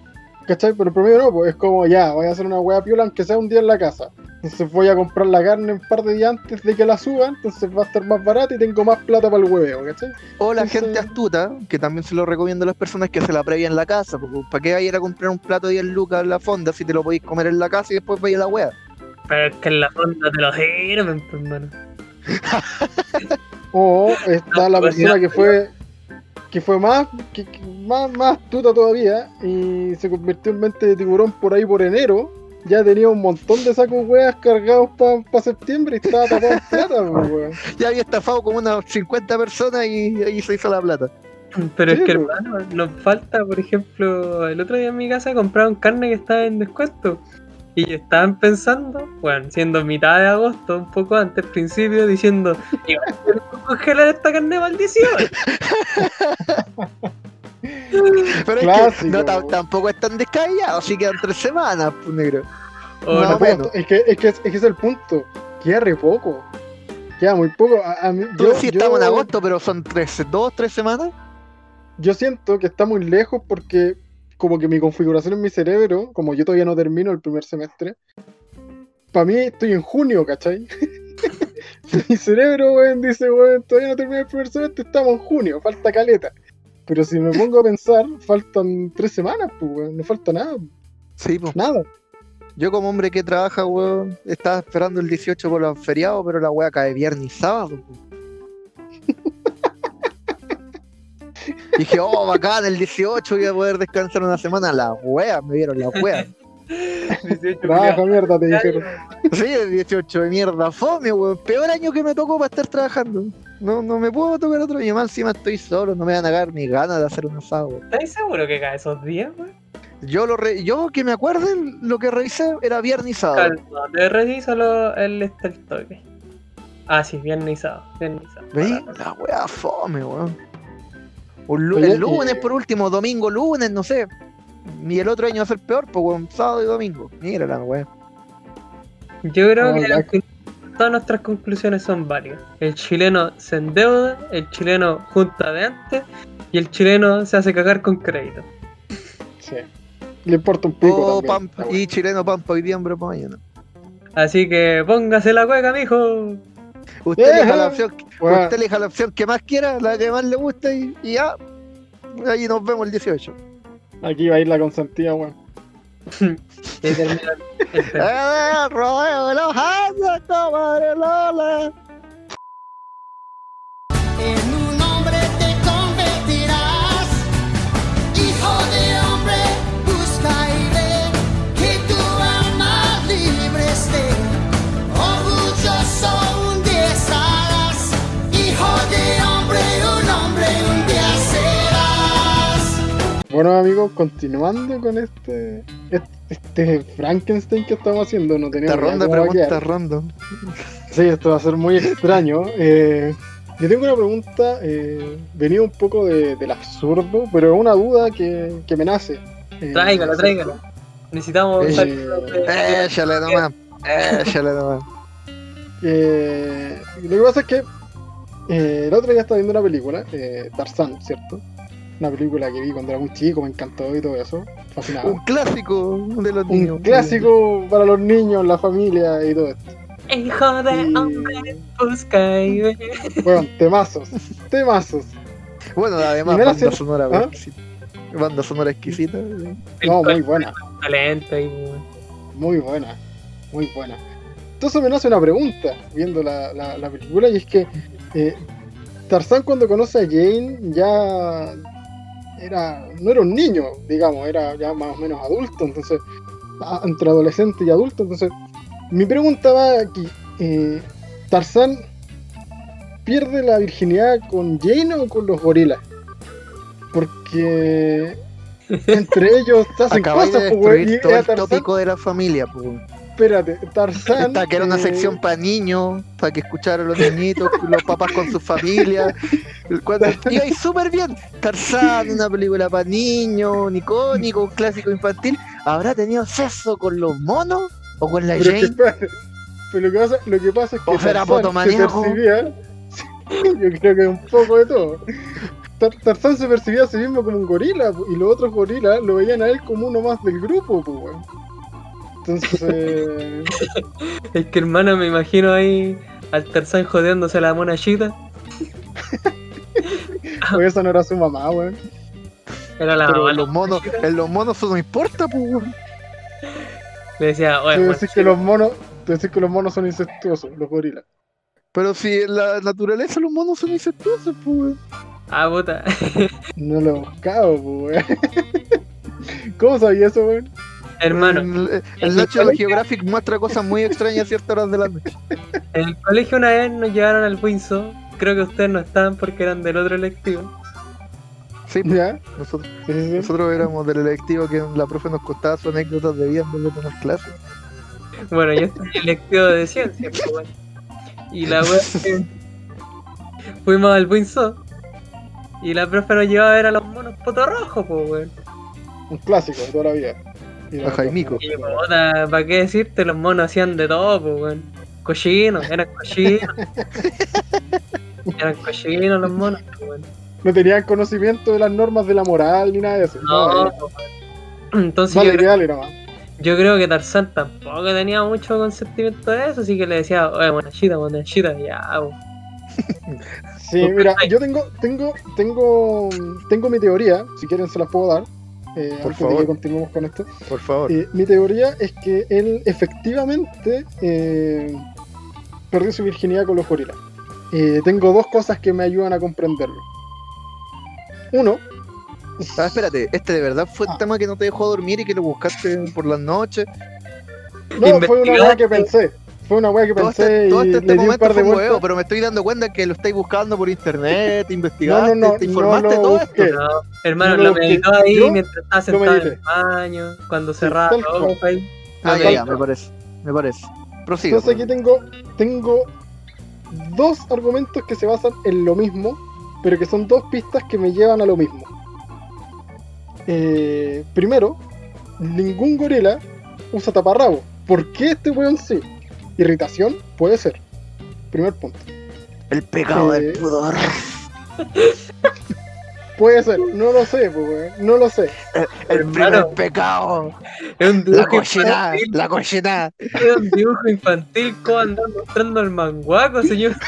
¿cachai? Pero el promedio no, pues es como ya, voy a hacer una hueá piola aunque sea un día en la casa. Entonces voy a comprar la carne un par de días antes de que la suban, entonces va a estar más barata y tengo más plata para el hueveo, ¿cachai? O la Entonces- gente astuta, que también se lo recomiendo a las personas que se la previa en la casa. porque ¿Para qué vaya a ir a comprar un plato de 10 lucas en la fonda si te lo podéis comer en la casa y después vaya a la wea? Pero es que en la fonda te lo sirven, pues, hermano. O está la persona que fue que fue más, que, que más, más astuta todavía y se convirtió en mente de tiburón por ahí por enero. Ya tenía un montón de sacos weas cargados para septiembre y estaba tapado en plata, weón. Ya había estafado como unas 50 personas y ahí se hizo la plata. Pero Sí, es que, hermano, nos falta, por ejemplo, el otro día en mi casa compraron carne que estaba en descuento. Y estaban pensando, bueno, siendo mitad de agosto, un poco antes, principio, diciendo, igual tenemos que congelar esta carne de maldición. Pero es Clásico, que no, ta- weón. tampoco es tan descabellado, así quedan tres semanas, pues negro. No, no, bueno. Es, que, es, que, es que ese es el punto. Queda re poco. Queda muy poco. A, a mí- Tú yo, sí yo- estamos en agosto, pero son tres, dos, tres semanas. yo siento que está muy lejos porque como que mi configuración en mi cerebro, como yo todavía no termino el primer semestre, para mí estoy en junio, ¿cachai? mi cerebro, weón, dice, weón, todavía no termino el primer semestre, estamos en junio, falta caleta. Pero si me pongo a pensar, faltan tres semanas, pues, weón, no falta nada, Sí, pues. nada. Yo como hombre que trabaja, weón, estaba esperando el 18 por los feriados, pero la wea cae viernes y sábado. po. Dije, oh, bacán, el 18 voy a poder descansar una semana. La wea, me vieron la wea. 18 Trabaja mierda, te dijeron. Sí, el 18 de mierda, fome, weón. Peor año que me tocó para estar trabajando. No, no me puedo tocar otro año más, encima estoy solo, no me van a dar ni ganas de hacer un asado. weón. ¿Estás seguro que cae esos días, güey? Yo, lo re- yo que me acuerden, lo que revisé era viernes y sábado. Calma, te reviso lo- el, este, el toque. Ah, sí, viernes y sábado. Viernes y sábado. ¿Veis? Para- La wea fome, weón. Un Oye, el lunes, eh, por último, domingo, lunes, no sé. Y el otro año va a ser peor, pues, weón, sábado y domingo. Mira la wea. Yo creo Ah, que todas nuestras conclusiones son válidas. El chileno se endeuda, el chileno junta de antes y el chileno se hace cagar con crédito. Sí. Le importa un pico. Oh, también, Pampa, y chileno Pampa hoy día, hombre, para mañana. Así que póngase la cueca, mijo. Usted elija la opción, Weón, usted elija la opción que más quiera, la que más le guste y, y ya. Ahí nos vemos el 18. Aquí va a ir la consentida, weón. ¡Eh, rodeo de los años, comadre Lola! Bueno amigos, continuando con este, este este Frankenstein que estamos haciendo, no Esta teníamos idea ronda, cómo va a pregunta, quedar. ronda. Sí, esto va a ser muy extraño. Eh, yo tengo una pregunta, eh, venía un poco de- del absurdo, pero es una duda que, que me nace. Eh, Tráigalo, tráigalo. Necesitamos Eh, Échale nomás. Échale nomás. Eh, lo que pasa es que eh, el otro día estaba viendo una película, eh, Tarzán, ¿cierto? Una película que vi cuando era muy chico, me encantó y todo eso. Fascinado. Un clásico de los Un niños. clásico para los niños, la familia y todo esto. Hijo de Y- hombre, busca y ve. Bueno, temazos, temazos. Bueno, además, Y banda sonora ¿Ah? exquisita. Banda sonora exquisita. No, muy buena, Talento weón. muy buena, muy buena. Entonces me nace una pregunta viendo la, la- la película y es que eh, Tarzán cuando conoce a Jane ya era no era un niño, digamos, era ya más o menos adulto, entonces entre adolescente y adulto, entonces mi pregunta va aquí, eh, Tarzán pierde la virginidad con Jane o con los gorilas? Porque entre ellos hacen Acabáis de cosas, pues, güey, y destruir todo el tópico de la familia, pues. Espérate, Tarzán. Esta que era una eh, sección para niños, para que escucharan los niñitos, los papás con sus familias. Cuando iba ahí súper bien. Tarzán, una película para niños, un icónico, un clásico infantil. ¿Habrá tenido sexo con los monos o con la Pero, que, Jane? espérate, pero lo, que pasa, lo que pasa es que O Tarzán se percibía. Yo creo que un poco de todo. Tar- Tarzán se percibía a sí mismo como un gorila y los otros gorilas lo veían a él como uno más del grupo, pues, Entonces. Es que hermano, me imagino ahí al Tarzán jodeándose a la mona chita. pues esa no era su mamá, weón. Era la Pero mamá. en los monos, en los monos eso no importa, pues. weón. Le decía, oye, Tú decís que chita". los monos. Tú decís que los monos son incestuosos, los gorilas. Pero si en la naturaleza los monos son incestuosos, pues. weón. Ah, puta. No lo he buscado, pues, weón. ¿Cómo sabía eso, weón? Hermano, El, el National Geographic muestra cosas muy extrañas a ciertas horas de la noche. en el colegio una vez nos llevaron al Windsor. Creo que ustedes no estaban porque eran del otro electivo. Sí, pues, ¿Ya? nosotros, nosotros éramos del electivo que la profe nos contaba sus anécdotas de vida en vez de tener clases. Bueno, yo estoy en el electivo de ciencias, pues, bueno. Y la wea que fuimos al Windsor. Y la profe nos llevaba a ver a los monos potorrojos, pues, weón. Un clásico de toda la vida. Y A Jaimico. Y puta, ¿para qué decirte? Los monos hacían de todo, pues, weón. Cochinos, eran cochinos. eran cochinos los monos, pues, weón. No tenían conocimiento de las normas de la moral ni nada de eso. No, No, pues, weón. Entonces Vale, yo, creo, dale yo creo que Tarzán tampoco tenía mucho consentimiento de eso, así que le decía, oye, monachita, monachita, ya, pues. Sí, mira, yo tengo, tengo, tengo, tengo mi teoría, si quieren se las puedo dar, eh, Por antes favor. de que continuemos con esto. Por favor. Eh, mi teoría es que él efectivamente eh, perdió su virginidad con los gorilas. Eh, tengo dos cosas que me ayudan a comprenderlo. Uno, Ah, espérate, este de verdad fue el Ah. tema que no te dejó dormir y que lo buscaste por las noches. no, fue una weá que pensé. Fue una weá que Todo pensé este, todo y este, le di un momento par de fue un huevo, vueltas. pero me estoy dando cuenta que lo estáis buscando por internet, No, investigaste, no, no, te no informaste lo todo esto. busqué. Hermano, No, lo que meditó ahí yo mientras estaba lo sentado en el baño, cuando cerraba cual. ojos ahí. Ah, Lo ya, ya, me parece. Me parece. Prosigue. Entonces aquí tengo, tengo dos argumentos que se basan en lo mismo, pero que son dos pistas que me llevan a lo mismo. Eh, primero, ningún gorila usa taparrabo. ¿Por qué este weón sí? Irritación puede ser. Primer punto. El pecado Eh, del pudor. Puede ser, no lo sé, pues, no lo sé. El primer hermano. pecado. Es un La cochinada. La cochinada. es un dibujo infantil, ¿cómo andar mostrando el manguaco, señor?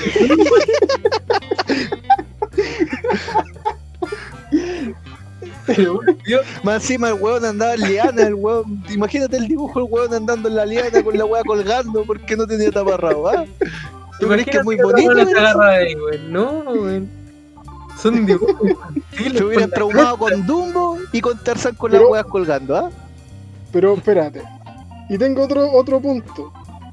Pero, Más encima el hueón andaba en liana, el hueón. Imagínate el dibujo, el hueón andando en la liana con la hueá colgando porque no tenía taparrabo, ¿ah? ¿Tú crees que es muy bonito? de ahí, güey. No, güey. Son dibujos infantiles. Se hubieran traumado con Dumbo y con Tarzan con Pero- las hueas colgando, ¿ah? Pero espérate. Y tengo otro, otro punto.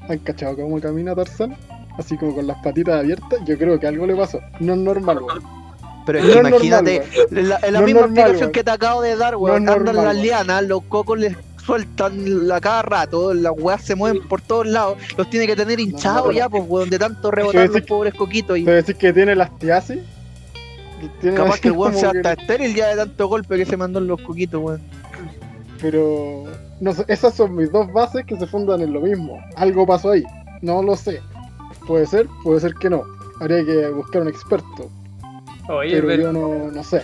¿Han cachado cómo camina Tarzán? Así como con las patitas abiertas. Yo creo que algo le pasó. No es normal, weón. Pero es No que es normal, imagínate, weón. la, en la No es misma normal, explicación que te acabo de dar, weón. es andan normal, las lianas, los cocos les sueltan la cada rato, las weas se mueven por todos lados, los tiene que tener hinchados no. ya, pues weón, de tanto rebotar los pobres coquitos y ¿Te decís que tiene lastiasis? Tiene capaz que el weón sea que- hasta estéril ya de tanto golpe que se mandó en los coquitos, weón. Pero no sé, esas son mis dos bases que se fundan en lo mismo. Algo pasó ahí, no lo sé. Puede ser, puede ser que no. Habría que buscar un experto, Oye, pero pero yo no, no sé.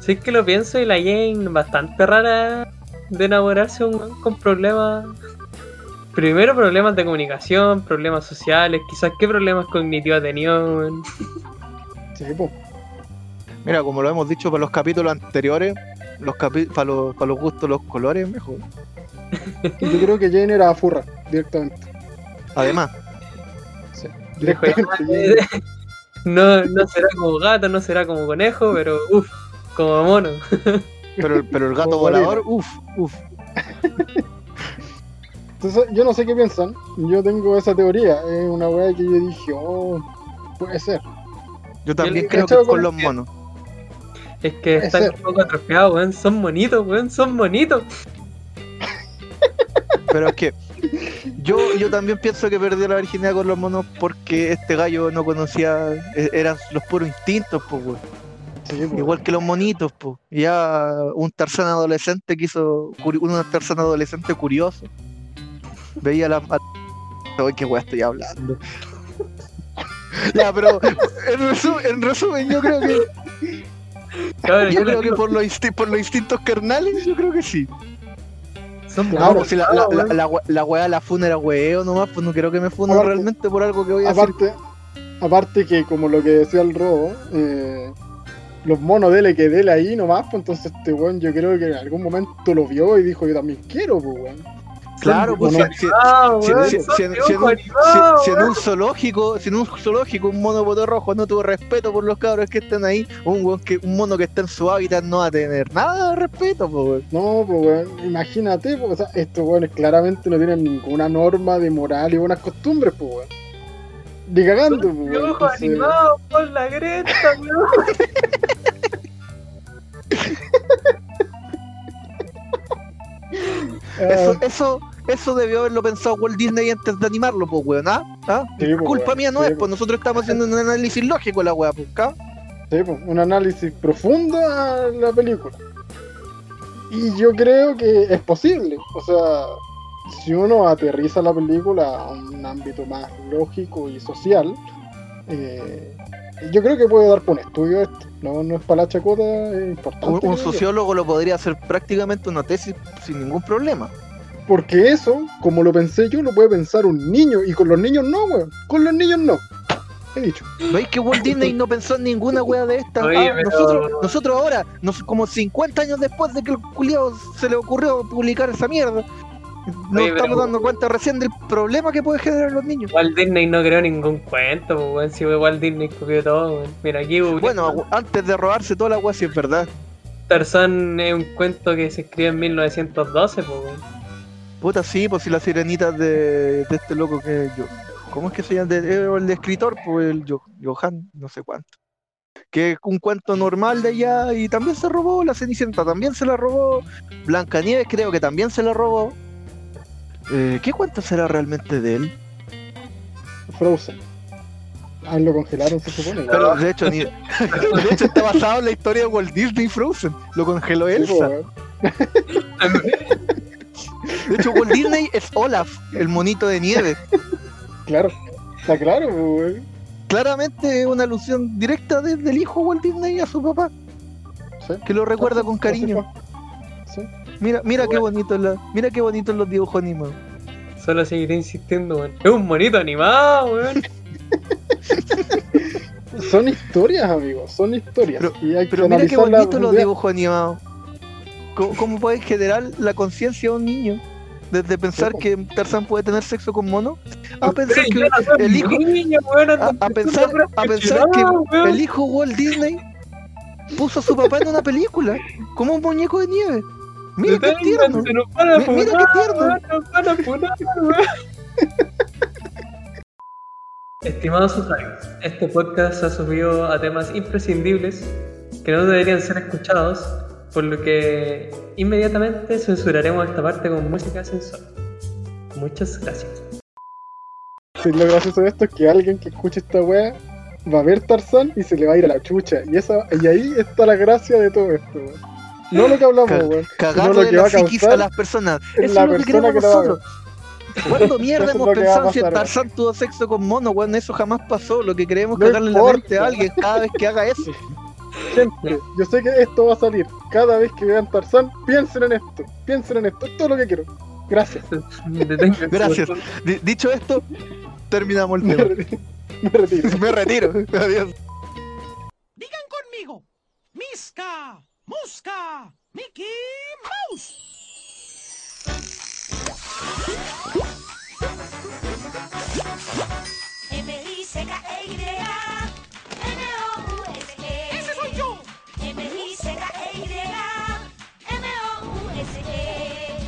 Si es que lo pienso y la Jane bastante rara de enamorarse de un con problemas. Primero problemas de comunicación, problemas sociales, quizás qué problemas cognitivos ha tenido. Sí, po. Mira, como lo hemos dicho para los capítulos anteriores, los capi- para, los, para los gustos, los colores, mejor. Yo creo que Jane era furra, directamente. Además, Sí, directamente. "Ya, Jane- No, no será como gato, no será como conejo, pero uff, como mono. pero, el- pero el gato Como volador, uff, uff. Entonces, yo no sé qué piensan. Yo tengo esa teoría. Es una weá que yo dije, oh, puede ser. Yo también Yo- creo que con los monos. Es que Puede están ser. un poco atrofiados, weón. Son monitos, weón, son monitos. Pero es que yo, yo también pienso que perdió la virginidad con los monos porque este gallo no conocía, e- eran los puros instintos, pues. Sí, po. Igual que los monitos, pues. Ya un Tarzán adolescente quiso, un Tarzán adolescente curioso. Veía la... a- Ay, qué weá estoy hablando. ya, pero en resumen, en resumen, yo creo que Cabrón, yo yo creo que por los, por los instintos carnales, yo creo que sí. Son Claro, No, pues si la, la, la, la, we- la weá la funa era weeo nomás, pues no quiero que me funen Aparte- realmente por algo que voy a decir. Aparte, aparte que como lo que decía el robo, eh, los monos dele que dele ahí nomás, pues entonces este weón yo creo que en algún momento lo vio y dijo yo también quiero, pues weón. Claro, pues si, Ah, si- en- un- zoológico, si en un zoológico un mono poto rojo no tuvo respeto por los cabros que están ahí, un, weón que, un mono que está en su hábitat no va a tener nada de respeto, pues weón. No, pues weón, imagínate, pues, o sea, estos weones claramente no tienen ninguna norma de moral y buenas costumbres, pues. Ni cagando, pues animados por la cresta, weón. Eso, ah, eso, eso debió haberlo pensado Walt Disney antes de animarlo, pues weón, ¿ah? ¿Ah? Sí, pues, Culpa weón, mía no sí, es, pues. pues nosotros estamos haciendo un análisis lógico de la weá, pues, ¿ah? Sí, pues, un análisis profundo a la película. Y yo creo que es posible. O sea, si uno aterriza la película a un ámbito más lógico y social, eh, yo creo que puede dar por un estudio esto. No, no es para la chacota, es importante. Un, un sociólogo lo podría hacer prácticamente una tesis sin ningún problema. Porque eso, como lo pensé yo, lo puede pensar un niño. Y con los niños no, weón. Con los niños no. He dicho. ¿Veis que Walt Disney no pensó en ninguna wea de esta? Oye, Ah, pero- nosotros, nosotros ahora, nos- como 50 años después de que el culiao se le ocurrió publicar esa mierda, nos Oye, estamos pero- dando cuenta recién del problema que puede generar los niños. Walt Disney no creó ningún cuento, pues, weón. Si Walt Disney copió todo, weón. Mira, aquí. Bueno, antes de robarse toda la wea, si es verdad. Tarzán es un cuento que se escribió en 1912, pues, weón. Puta, sí, pues si las sirenitas de, de este loco que yo. ¿Cómo es que se llama? Eh, el escritor, pues el Jo- Johan, no sé cuánto. Que es un cuento normal de allá y también se robó, la Cenicienta también se la robó, Blancanieves creo que también se la robó. Eh, ¿Qué cuento será realmente de él? Frozen. Ah, lo congelaron, se supone. Pero de hecho, ni, de hecho está basado en la historia de Walt Disney Frozen, lo congeló Elsa. De hecho, Walt Disney es Olaf, el monito de nieve. Claro. Está claro, weón. Claramente es una alusión directa desde el hijo Walt Disney a su papá, Sí. que lo recuerda con cariño. Mira, mira qué bonito la, mira qué bonitos los dibujos animados. Solo seguiré insistiendo, weón. Es un monito animado, weón. Son historias, amigos, son historias. Pero- y hay que Pero mira qué bonitos los dibujos animados. ¿Cómo, cómo puede generar la conciencia de un niño? Desde pensar que Tarzán puede tener sexo con mono, a pensar que el hijo, pensar, a pensar que el hijo Walt Disney puso a su papá en una película como un muñeco de nieve. Mira qué tierno. Se nos van a Mi- mira qué tierno. Estimados usuarios, este podcast ha subido a temas imprescindibles que no deberían ser escuchados, por lo que inmediatamente censuraremos esta parte con música sensual. Muchas gracias. Sí, lo gracioso de esto es que alguien que escuche esta wea va a ver Tarzán y se le va a ir a la chucha. Y esa y ahí está la gracia de todo esto, weón. No lo que hablamos, weón. Cagarle No, lo que va la a psiquis a las personas. es Eso la es lo que queremos que nosotros. ¿Cuándo mierda es hemos pensado si pasar, Tarzán tuvo sexo con mono, weón? Eso jamás pasó. Lo que queremos es No cagarle la mente a alguien cada vez que haga eso. Gente, yo sé que esto va a salir. Cada vez que vean Tarzán, piensen en esto. Piensen en esto. Es todo lo que quiero. Gracias. Gracias. dicho esto, terminamos el Me tema. retiro. Me retiro. Me retiro. Adiós. Digan conmigo. Misca, Musca, Mickey Mouse. M-I-C-K-E-Y M-O-U-S-E Ese soy yo. M-I-C-K-E-Y M-O-U-S-E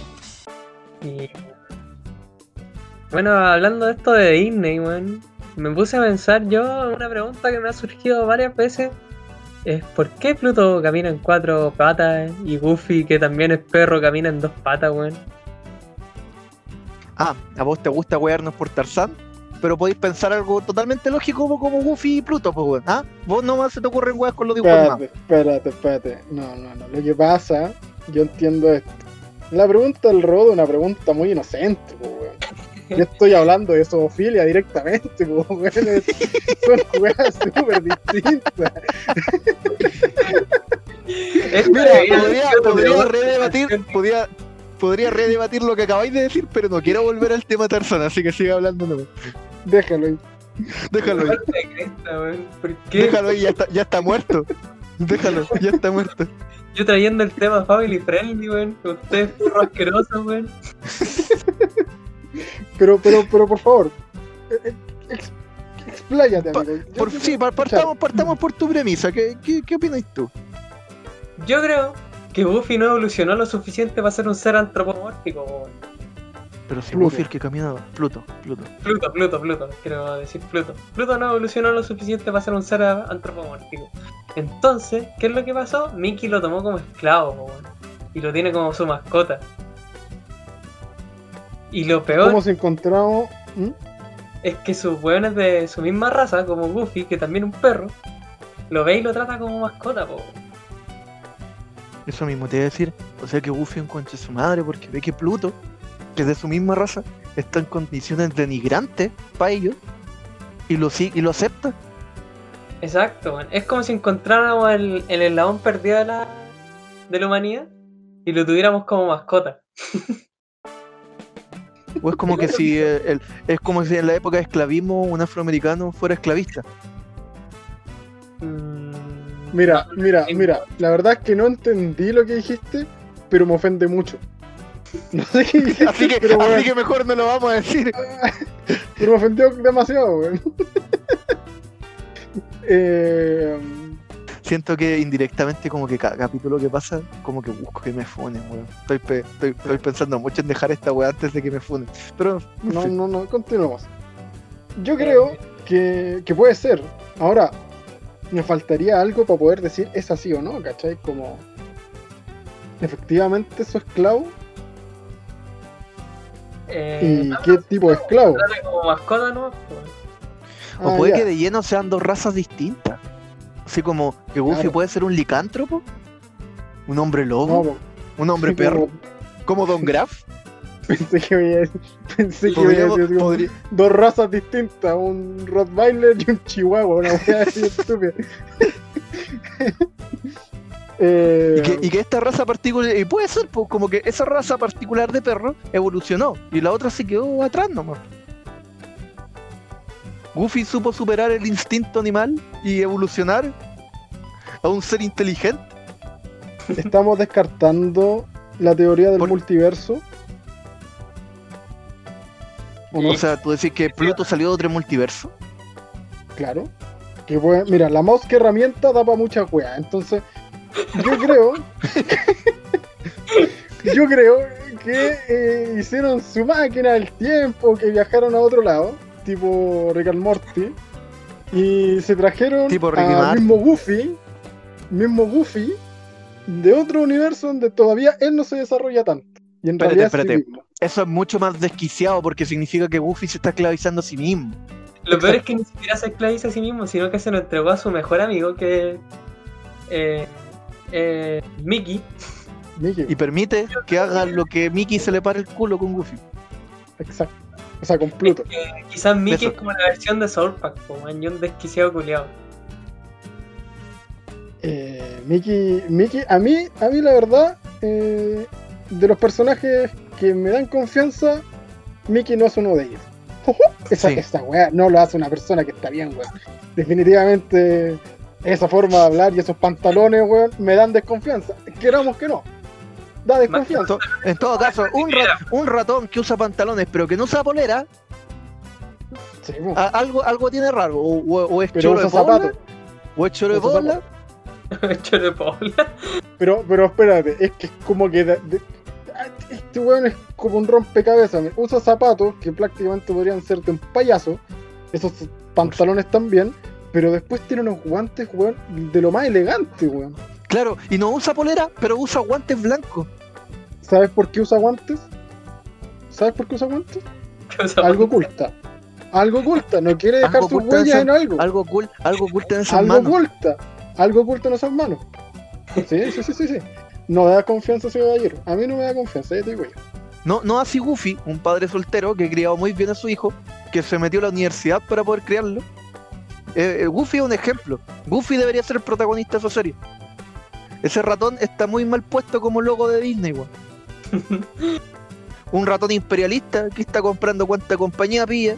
Y- Bueno, hablando de esto de Disney, weón, me puse a pensar yo en una pregunta que me ha surgido varias veces. Es ¿por qué Pluto camina en cuatro patas y Goofy, que también es perro, camina en dos patas, weón? Ah, a vos te gusta wearnos por Tarzán, pero podéis pensar algo totalmente lógico como, como Goofy y Pluto, pues weón. ¿Ah? Vos nomás se te ocurren weas con los dibujos. Espérate, espérate, espérate. No, no, no. Lo que pasa, yo entiendo esto. La pregunta del rodo es una pregunta muy inocente, po, weón. Yo estoy hablando de zoofilia directamente, po, weón. Es- Son weas súper distintas. Mira, Esta podría, es podría redebatir, podría, podría redebatir lo que acabáis de decir, pero no quiero volver al tema Tarzán, así que siga hablando nomás. Déjalo ahí. Déjalo ahí, déjalo ahí, ya está, ya está muerto. Déjalo, ya está muerto. Yo trayendo el tema Family Friendly, weón. con Ustedes furro asqueroso, weón. Pero, pero, pero, por favor. eh, eh, ex- expláyate, amigo. Yo Por, sí, partamos, partamos por tu premisa. ¿Qué, qué, qué opinas tú? Yo creo que Buffy no evolucionó lo suficiente para ser un ser antropomórfico, weón. Pero si Pluto. Buffy el que camina. Pluto, Pluto. Pluto, Pluto, Pluto, quiero decir Pluto. Pluto no evolucionó lo suficiente para ser un ser antropomórfico. Entonces, ¿qué es lo que pasó? Mickey lo tomó como esclavo. Y lo tiene como su mascota. Y lo peor ¿Cómo se encontramos? ¿Mm? es que sus weones de su misma raza, como Goofy, que también es un perro, lo ve y lo trata como mascota, po. Eso mismo te iba a decir. O sea que Buffy encuentra a su madre porque ve que Pluto, que es de su misma raza, está en condiciones denigrantes para ellos y lo, y lo acepta. Exacto, weón. es como si encontráramos el, el eslabón perdido de la, de la humanidad y lo tuviéramos como mascota. O es como que si eh, el- es como si en la época de esclavismo un afroamericano fuera esclavista. Mm, Mira, mira, mira. La verdad es que no entendí lo que dijiste, pero me ofende mucho. No sé qué dijiste, Así que, pero, así que mejor no lo vamos a decir. pero me ofendió demasiado, weón. eh, Siento que indirectamente como que cada capítulo que pasa, como que busco que me funen, weón. Estoy, pe- estoy, estoy pensando mucho en dejar esta weá antes de que me funen. Pero, en no, fin. no, no, continuemos. Yo creo que, que puede ser. Ahora, me faltaría algo para poder decir es así o no, ¿cachai? Como. Efectivamente, su esclavo. eh, ¿Y no, qué tipo de esclavo? como mascota, ¿no? Pues, O Ah, puede ya. que de lleno sean dos razas distintas. Así como que Goofy Claro. puede ser un licántropo, un hombre lobo, un hombre perro, como- como Don Graf. Pensé que iba a decir- pensé que iba a decir podría- dos razas distintas, un Rottweiler y un Chihuahua, una wea así estúpida. Eh, y, que, y que esta raza particular, y puede ser pues, como que esa raza particular de perro evolucionó y la otra se quedó atrás nomás. Goofy supo superar el instinto animal y evolucionar a un ser inteligente. Estamos descartando la teoría del Por- multiverso. ¿O no? O sea, tú decís que Pluto salió de otro multiverso. Claro. Que puede- mira, la mouse que herramienta da para mucha wea. Entonces, yo creo. yo creo que eh, hicieron su máquina del tiempo, que viajaron a otro lado, tipo Rick and Morty, y se trajeron Tipo Martin. mismo Goofy, mismo Goofy, de otro universo donde todavía él no se desarrolla tanto. Y en Espérate, realidad es sí espérate. Eso es mucho más desquiciado porque significa que Goofy se está esclavizando a sí mismo. Lo peor es que ni siquiera se esclaviza a sí mismo, sino que se lo entregó a su mejor amigo, que eh, eh, Mickey. Mickey, Y permite que haga lo que Mickey se le pare el culo con Goofy. exacto. O sea, con Pluto. Que quizás Mickey Eso. es como la versión de Soul Pack, como un desquiciado culiado. Eh, Mickey, Mickey, a mí, a mí la verdad, eh, de los personajes que me dan confianza, Mickey no es uno de ellos. Esa, Sí. esa weá no lo hace una persona que está bien, weón. Definitivamente, esa forma de hablar y esos pantalones, weón, me dan desconfianza. Queramos que no. Da desconfianza. En todo caso, un, ra- un ratón que usa pantalones pero que no usa polera, Sí, algo, algo tiene raro. O, o- o es pero choro de usa bola, zapatos. o es choro de bola. De. Pero, pero espérate, es que es como que de- de- este weón es como un rompecabezas. Usa zapatos que prácticamente podrían ser de un payaso. Esos pantalones también. Pero después tiene unos guantes, weón, de lo más elegante, weón. Claro, y no usa polera, pero usa guantes blancos. ¿Sabes por qué usa guantes? ¿Sabes por qué usa guantes? Usa Algo oculta. Algo oculta. No quiere dejar Algo sus oculta en huellas esa- en algo. Algo cool, algo oculto en esas Algo manos. oculta. Algo oculta en esas manos. Sí, sí, sí, sí, sí. No da confianza ese caballero. A mí no me da confianza, ya te digo yo. No, no así Goofy, un padre soltero que criado muy bien a su hijo, que se metió a la universidad para poder criarlo. Eh, eh, Goofy es un ejemplo. Goofy debería ser el protagonista de esa serie. Ese ratón está muy mal puesto como logo de Disney, weón. un ratón imperialista que está comprando cuanta compañía pilla.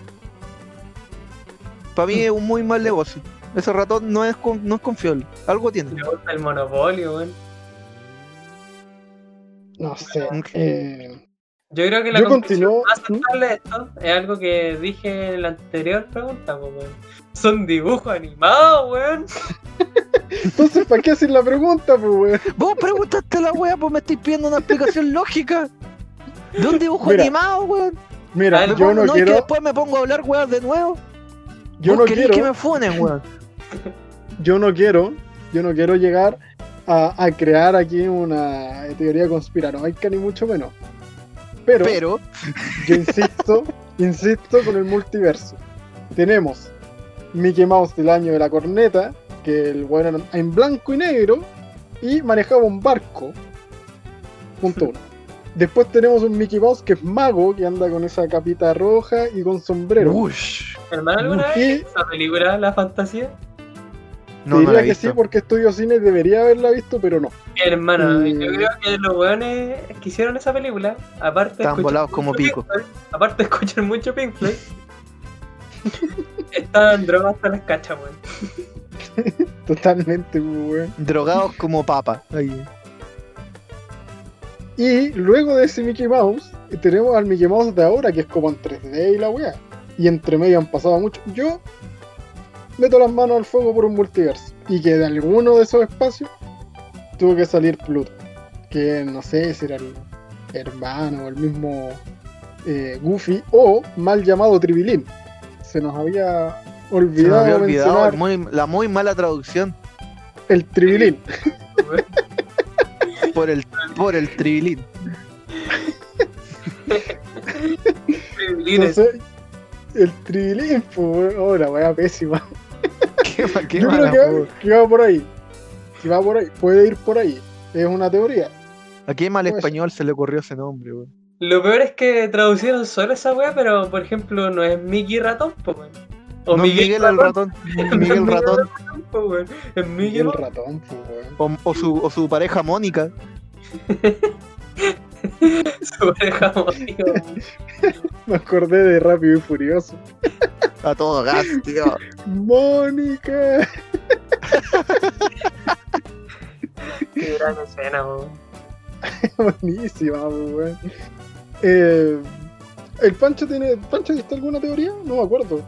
Para mí es un muy mal negocio. Ese ratón no es, con- no es confiable. Algo tiene. Le gusta el monopolio, weón. No sé. Eh, Yo creo que la yo conclusión continúo. más aceptable de esto es algo que dije en la anterior pregunta, weón. Son dibujos animados, weón. Entonces, ¿para qué hacer la pregunta, pues, weón? Vos preguntaste la wea, pues me estáis pidiendo una explicación lógica. De un dibujo Mira, animado, weón. Mira, yo pongo- no es que quiero. después me pongo a hablar weas de nuevo. Yo no querés quiero. que me funen, weón. Yo no quiero. Yo no quiero llegar a, a crear aquí una teoría conspiranoica, ni mucho menos. Pero, Pero, yo insisto, insisto con el multiverso. Tenemos Mickey Mouse del año de la corneta, que el bueno era en blanco y negro, y manejaba un barco. Punto uno. Después tenemos un Mickey Mouse que es mago, que anda con esa capita roja y con sombrero. ush. Hermano, ¿alguna vez esa película, La Fantasía? No, diría no que sí, porque Estudio Cine debería haberla visto, pero no. Hermano, Y- yo creo que los weones que hicieron esa película, aparte de escuchar volados como mucho pico. Pink Floyd, aparte de escuchar mucho Pink Floyd, estaban drogados hasta las cachas, weón. Totalmente, weón. Drogados como papa. Ahí. Y luego de ese Mickey Mouse, tenemos al Mickey Mouse de ahora, que es como en 3D y la weá. Y entre medio han pasado mucho. Yo meto las manos al fuego por un multiverso. Y que de alguno de esos espacios tuvo que salir Pluto. Que no sé si era el hermano o el mismo eh, Goofy o mal llamado Tribilín. Se nos había olvidado, había olvidado mencionar el muy- la muy mala traducción el Tribilín. por el, por el tribilín. El Tribilín, pues, oh, la weá pésima. Qué, qué Yo mala, creo que, po. que va por ahí. Que va por ahí. Puede ir por ahí. Es una teoría. ¿A qué mal Pues- español se le ocurrió ese nombre, weón? Lo peor es que traducieron solo esa weá, pero por ejemplo no es Mickey Ratón, pues weón. O No, Miguel, el ratón. Miguel ratón. Es el ratón, weón. O, o su, o su pareja Mónica. Su amigo, weón. Me acordé de Rápido y Furioso. A todo gas, tío. ¡Mónica! Qué gran escena, weón. Buenísima, weón. Eh, ¿El Pancho tiene. ¿Pancho viste alguna teoría? No me acuerdo.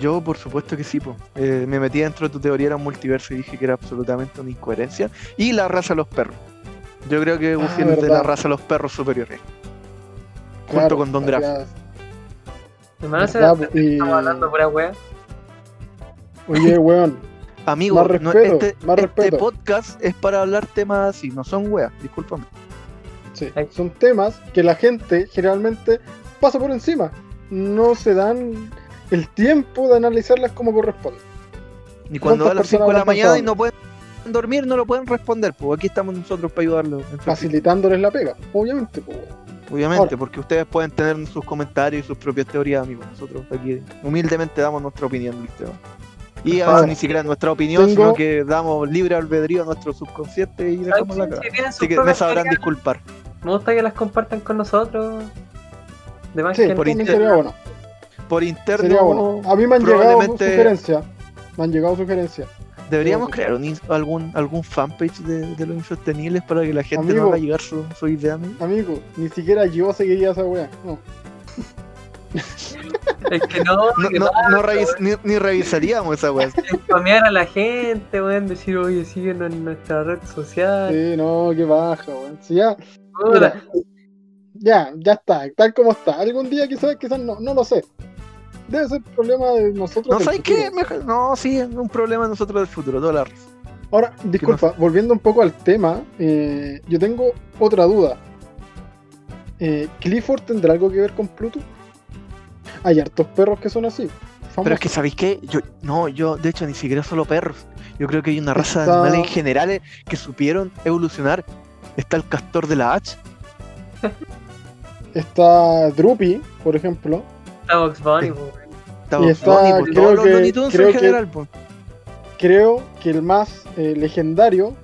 Yo, por supuesto que sí, po. Eh, me metí dentro de tu teoría, era un multiverso y dije que era absolutamente una incoherencia. Y la raza de los perros. Yo creo que es de Ah, verdad. la raza de los perros superiores. Junto Claro, con Don Graf. ya- Hermano, estamos hablando pura weá. Oye, weón. Amigo, Más no, respeto, este, más este respeto. podcast es para hablar temas así, no son weas, discúlpame. Sí, son temas que la gente generalmente pasa por encima. No se dan el tiempo de analizarlas como corresponde. Y cuando ¿Cuántas da las 5 de la mañana y no pueden dormir, no lo pueden responder, pues aquí estamos nosotros para ayudarlos. Facilitándoles la pega, obviamente. pues. Obviamente, Ahora. porque ustedes pueden tener sus comentarios y sus propias teorías, amigos. Nosotros aquí humildemente damos nuestra opinión del tema. Y a veces ni siquiera nuestra opinión, tengo- sino que damos libre albedrío a nuestro subconsciente y dejamos la cara. Así que me sabrán disculpar. Me gusta que las compartan con nosotros. De más Sí, que por no. también sería bueno. Por interno, Sería bueno. A mí me han llegado sugerencias. Me han llegado sugerencias. deberíamos Sí. crear un algún, algún fanpage de, de los insostenibles para que la gente Amigo. nos haga llegar su, su idea. amigo. Amigo, ni siquiera yo seguiría esa wea. No. Es que no, No, que no, pasa, no revis- ni, ni revisaríamos esa weá. spamear a la gente, weón, decir, oye, síguenos en nuestra red social. Sí, no, qué baja, weón. Si ya, mira, ya, ya está, tal como está. Algún día quizás, quizás no, no lo sé. Debe ser problema de nosotros. No, del ¿sabes futuro. qué? Mejor- no, sí, es un problema de nosotros del futuro, toda la razón. Ahora, disculpa, volviendo un poco al tema, eh, yo tengo otra duda. Eh, ¿Clifford tendrá algo que ver con Pluto? Hay hartos perros que son así. Pero es que. ¿sabéis qué? Yo, no, yo, de hecho, ni siquiera solo perros. Yo creo que hay una raza de animales en general que supieron evolucionar. Está el castor de la H. Está Droopy, por ejemplo. está Box Bunny. Está Y Bugs está- Bunny, creo todos los que- Looney Tunes creo en que- general. Creo que el más eh, legendario,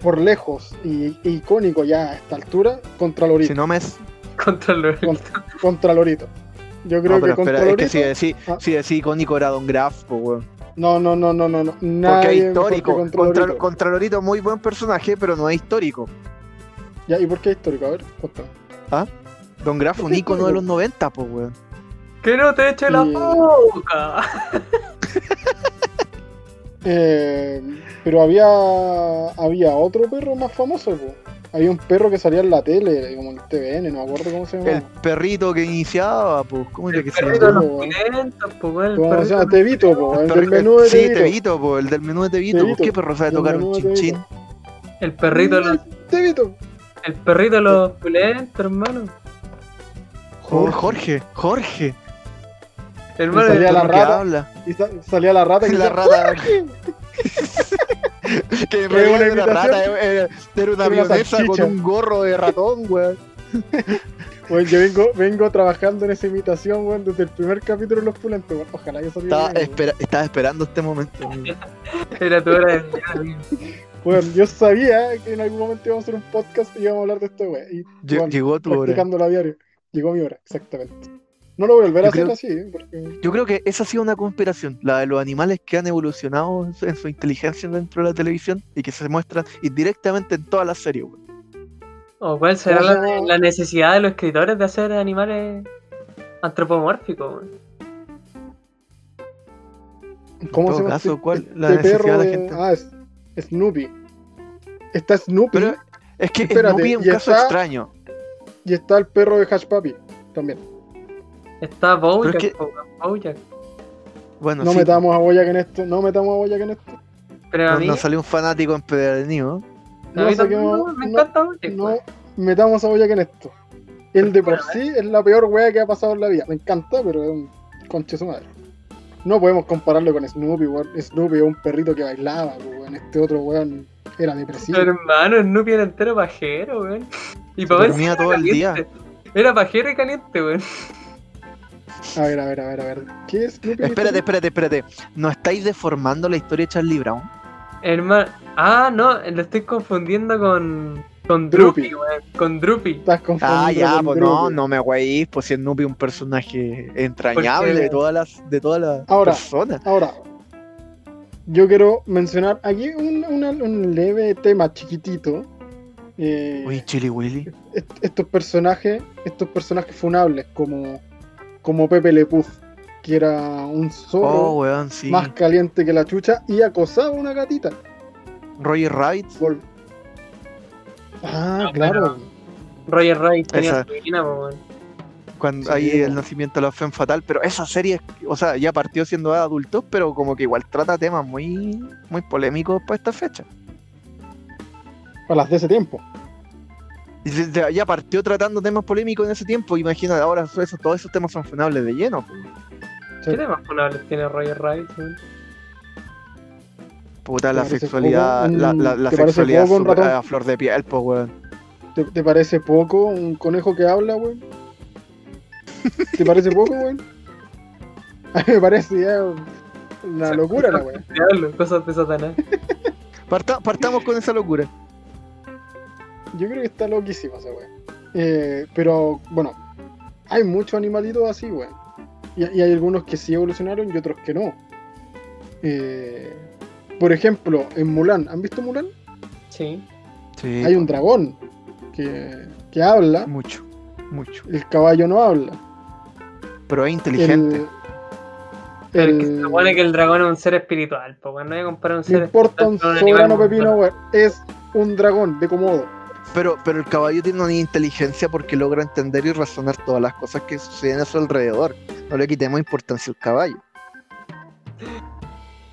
por lejos y e icónico ya a esta altura, contra Lorito. Si no me es. Contra los. Con- contra Lorito. Yo creo No, pero que espera, es que si decís Ah. si icónico era Don Graf, pues, weón. No, no, no, no, no, no. Porque es histórico. contra Contra, Lorito. contra Lorito, muy buen personaje, pero no es histórico. Ya, ¿y por qué histórico? A ver, cuéntame. Don Graf, un Es ícono de los 90, pues, weón. Que no te eche la boca. Eh, pero había había otro perro más famoso, po. Había un perro que salía en la tele, como en el TVN, no me acuerdo cómo se El llamaba. perrito que iniciaba, pues, ¿cómo era El que se perrito de llama? los pulentos, pues, weón. el ¿Cómo se perrito llama? Tevito, po, el El del menú de sí, Tevito. Tevito, po, el del menú de Tevito. Tevito. pues, ¿Qué perro sabe El tocar un de chin Tevito. chin? El perrito de los. Tevito. El perrito de los pulentos, hermano. Jorge, Jorge. Hermano, salía el- la rata. habla. Y sa- salía la rata y La rata. que Era me una una rata, imitación. era, era una Era una avionesa con un gorro de ratón, weón. Bueno, yo vengo, vengo trabajando en esa imitación, weón, desde el primer capítulo de Los Pulentos, weón. Ojalá que saliera Estaba, bien, espera- estaba esperando este momento. Era tu hora de. Bueno, yo sabía que en algún momento íbamos a hacer un podcast y íbamos a hablar de esto, weón. Y Lle- bueno, Llegó tu hora. practicándolo a diario. Llegó mi hora, exactamente. No lo voy a volver a Yo hacer creo- así, ¿eh? porque Yo creo que esa ha sido una conspiración, la de los animales que han evolucionado en su, en su inteligencia dentro de la televisión y que se muestran indirectamente en todas las series. weón. ¿O cuál será ¿Cómo se la, necesidad de los escritores de hacer animales antropomórficos? weón? ¿Cómo todo se llama caso, este- ¿cuál? La este necesidad de la perro gente. Ah, es Snoopy. Está Snoopy Pero es que Espérate, Snoopy es un caso está- extraño. y está el perro de Hash Papi también. Está Bojack, es que- Bojack. Bueno, No sí, metamos a Boyac en esto, no metamos a Boyac en esto. Pero a no, mí, no salió un fanático empedernido. a mí No también saquemos- me no- encanta Bojack. No weón. metamos a Boyac en esto. Él de por sí es la peor wea que ha pasado en la vida. Me encanta, pero es un conche su madre. No podemos compararlo con Snoopy, weón. Snoopy es un perrito que bailaba, weón. Este otro weón era depresivo. Pero hermano, Snoopy era entero pajero, weón. Y para ver dormía si era todo el día. Era pajero y caliente, weón. A ver, a ver, a ver, a ver. ¿Qué es Snoopy? Espérate, espérate, espérate. ¿No estáis deformando la historia de Charlie Brown? Hermano. Ah, no, lo estoy confundiendo con. Con Droopy. Weón. Con Droopy. Estás confundiendo Ah, ya, con pues no, Droopy. no me weís, pues si Snoopy es un personaje entrañable de todas las, de todas las Ahora. personas. Ahora, yo quiero mencionar aquí un, una- un leve tema chiquitito. Eh, Uy, Chili Willy. est- estos personajes, estos personajes funables como, como Pepe Le Puz, que era un zorro Oh, weón, sí. más caliente que la chucha y acosaba a una gatita. Roger Rabbit. Vol- Ah, No, claro. Roger Rabbit tenía weón. Cuando Sí, ahí po. el nacimiento de la Femme Fatal, pero esa serie, o sea, ya partió siendo adultos, pero como que igual trata temas muy, muy polémicos para esta fecha. Para las de ese tiempo. Ya partió tratando temas polémicos en ese tiempo, imagina, ahora eso- todos esos temas son funables de lleno. pues. Sí. ¿Qué temas funables tiene Roger Rabbit, weón? Puta, la ¿Te parece sexualidad, poco? la, la, la ¿Te parece sexualidad a flor de piel, pues, weón. ¿Te, te parece poco un conejo que habla, weón? ¿Te parece poco, weón? A mí me parece ya Una locura la. Diablo, cosas de Satanás. Parta- partamos con esa locura. Yo creo que está loquísima esa weá. Eh, pero, bueno, hay muchos animalitos así, weón. Y, y hay algunos que sí evolucionaron y otros que no. Eh, por ejemplo, en Mulan, ¿han visto Mulan? Sí. Sí, Hay un dragón que, que habla, mucho, mucho. el caballo no habla. Pero es inteligente. El, Pero que se supone que el dragón es un ser espiritual, bueno, no hay que comparar un ser importa un soberano animal pepino, weón. Es un dragón de Komodo. Pero, pero el caballo tiene una inteligencia porque logra entender y razonar todas las cosas que suceden a su alrededor. No le quitemos importancia al caballo.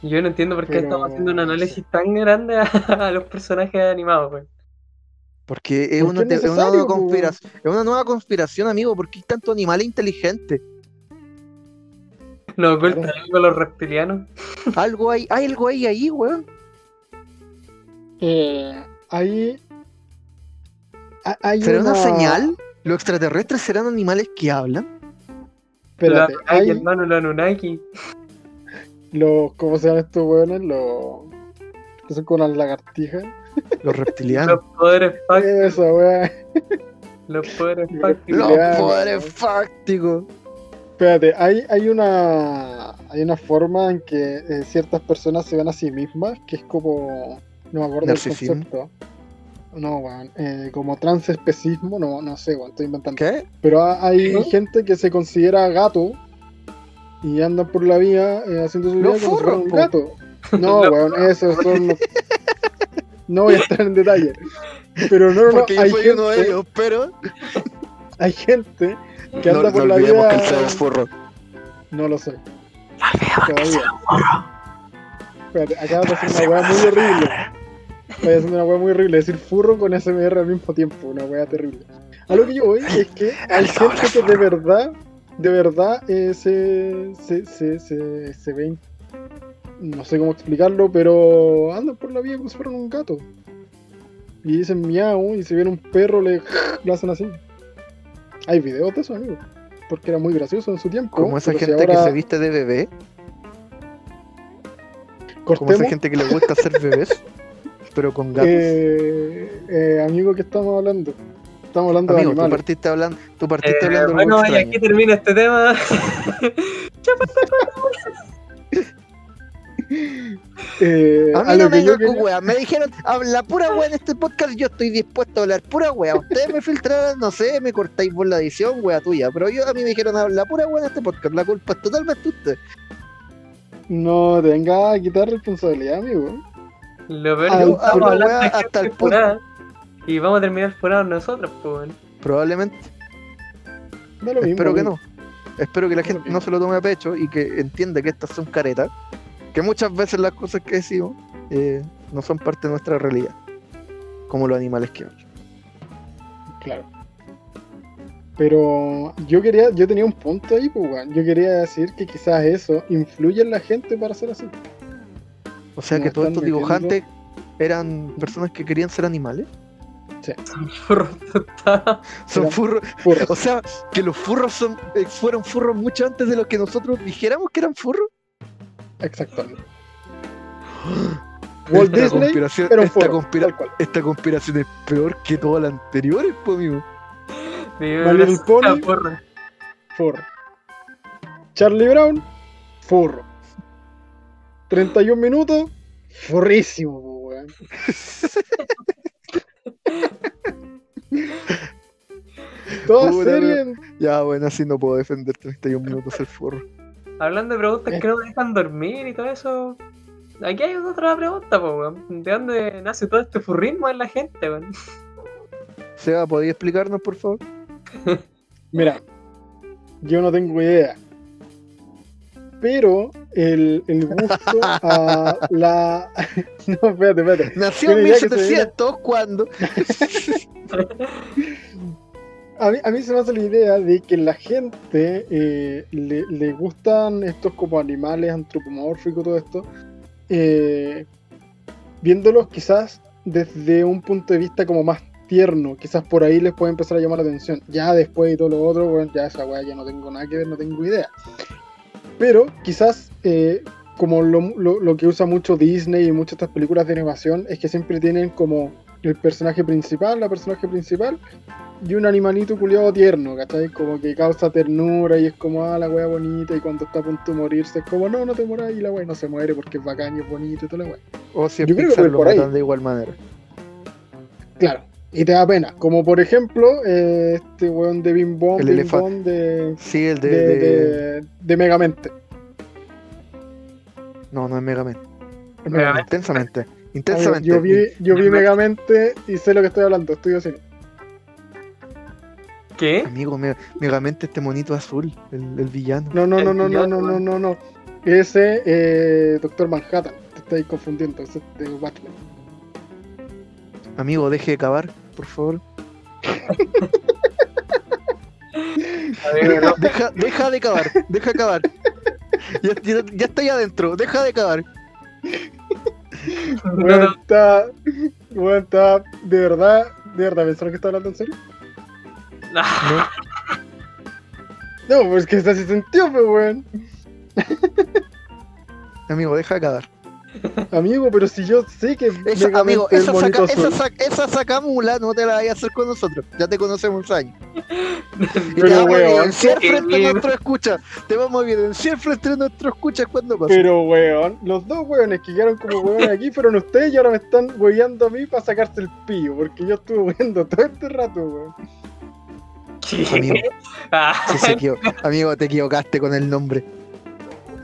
Yo no entiendo por qué Pero- estamos haciendo un análisis tan grande a, a los personajes animados, güey. Porque es una, es te- es una necesario, nueva conspiración, es una nueva conspiración, amigo, porque hay tanto animal inteligente. Nos ocultan algo los reptilianos. Algo hay, hay algo ahí ahí, weón. Eh, ahí. Hay ¿Será una... una señal? ¿Los extraterrestres serán animales que hablan? Espérate, Anunnaki, hay hermano, los Anunnaki. los. ¿Cómo se llaman estos weones? Los. Que son como las lagartijas. Los reptilianos. Los poderes fácticos. Los poderes fácticos. Los poderes fácticos. Espérate, hay, hay una. Hay una forma en que eh, ciertas personas se ven a sí mismas, que es como. No me acuerdo del concepto. No, weón. eh, como transespecismo, no, no sé, weón, estoy inventando. ¿Qué? Pero ha- hay ¿No? gente que se considera gato y andan por la vía eh, haciendo su vida como si fuera un gato. No, Los weón, esos son. los- No voy a entrar en detalle. Pero no, no, no. Porque yo Hay soy uno de gente, ellos, pero. hay gente que No, anda no por la olvidemos vida. que el es furro. No lo sé. Todavía. Espérate, acabas de hacer una weá muy horrible. Estoy haciendo una weá muy horrible. Decir furro con SMR al mismo tiempo. Una weá terrible. A lo que yo voy es que hay gente que de verdad, de verdad, eh, se, se, se, se, se ven. No sé cómo explicarlo, pero andan por la vida como si fueran un gato. Y dicen miau y si ven un perro le, le hacen así. Hay videos de eso, amigo. Porque era muy gracioso en su tiempo. Como esa si gente que se viste de bebé. Como esa gente que le gusta ser bebés. pero con gatos. eh, eh, amigo, que estamos hablando? Estamos hablando Amigo, de tú animales. partiste hablando, tú partiste Eh, hablando de bueno, y aquí termina este tema. Eh, A mí no me con quería- wea. Me dijeron, habla pura wea en este podcast. Yo estoy dispuesto a hablar pura wea. Ustedes me filtraron, no sé, me cortáis por la edición, wea tuya. Pero yo a mí me dijeron, habla pura wea en este podcast. La culpa es totalmente de usted. No te vengas a quitar responsabilidad, amigo. Lo peor Ay, es que hablando weá, de hasta el punto- Y vamos a terminar furados nosotros, pues. Probablemente. Lo mismo, Espero que no. Espero que la gente no se lo tome a pecho y que entienda que estas son caretas. Que muchas veces las cosas que decimos eh, no son parte de nuestra realidad. Como los animales que hablan. Claro. Pero yo quería, yo tenía un punto ahí, pues. Yo quería decir que quizás eso influye en la gente para ser así. O sea que todos estos dibujantes eran personas que querían ser animales. Total. Son furros. Furros. O sea, que los furros son, eh, fueron furros mucho antes de lo que nosotros dijéramos que eran furros. Exactamente. Walt esta, Disney conspiración, era un esta, furro, conspira- tal cual. esta conspiración es peor que todas las anteriores, pues, amigo. Little Pony. Furro. Charlie Brown, furro. 31 minutos, furrísimo, po, weón. Toda Puta, serie. Ya, bueno, así no puedo defender 31 minutos el furro. Hablando de preguntas Eh. que no me dejan dormir y todo eso. Aquí hay otra pregunta, pues, weón. ¿De dónde nace todo este furrismo en la gente, weón? Seba, ¿podías explicarnos, por favor? Mira, yo no tengo idea. Pero el, el gusto a la. No, espérate, espérate. Nació en Tiene ya que se 1700 cuando. A mí, a mí se me hace la idea de que la gente eh, le, le gustan estos como animales antropomórficos, todo esto, eh, viéndolos quizás desde un punto de vista como más tierno, quizás por ahí les puede empezar a llamar la atención. Ya después y todo lo otro, bueno, ya esa weá ya no tengo nada que ver, no tengo idea. Pero quizás eh, como lo, lo- lo que usa mucho Disney y muchas de estas películas de animación es que siempre tienen como el personaje principal, la personaje principal y un animalito culiado tierno, ¿cachai? Como que causa ternura y es como, ah, la wea bonita y cuando está a punto de morirse es como, no, no te moras y la wea no se muere porque es bacán y es bonito y toda la wea. O si Yo creo que lo por ahí. matan de igual manera. Claro. Y te da pena, como por ejemplo eh, este weón de Bim Bom, El Bim elefante. Bom de, Sí, el de. de, de- de, de Megamente. No, no es Megamente. Es Megamente. Intensamente. Amigo, Intensamente. Yo vi, yo vi Megamente. Y sé lo que estoy hablando, estudio cine. ¿Qué? Amigo, Me- Megamente este monito azul, el, el villano. No, no, no, no, no, no, no, no, no. Ese eh, Doctor Manhattan, te estáis confundiendo, ese es de Watchmen. Amigo, deje de cavar, por favor. No. Deja, deja de cavar, deja de cavar. Ya, ya, ya estoy adentro, deja de cavar. No, Weón, no. está, está, de verdad, de verdad, ¿pensaron que está hablando en serio? Ah, No, pues que está así sentido, pues, weón. Amigo, deja de cavar. Amigo, pero si yo sé que Esa, amigo, es esa, saca, esa, azul. sac- esa sacamula no te la vayas a hacer con nosotros. Ya te conocemos años. Y te vamos a evidenciar frente a bien. nuestro escucha. Te vamos a evidenciar frente a nuestro escucha cuando pase. Pero, weón, los dos weones que quedaron como weones aquí fueron ustedes y ahora me están weyando a mí para sacarse el pillo, porque yo estuve weyando todo este rato, weón. Amigo. Ah, Sí, se Amigo, te equivocaste con el nombre.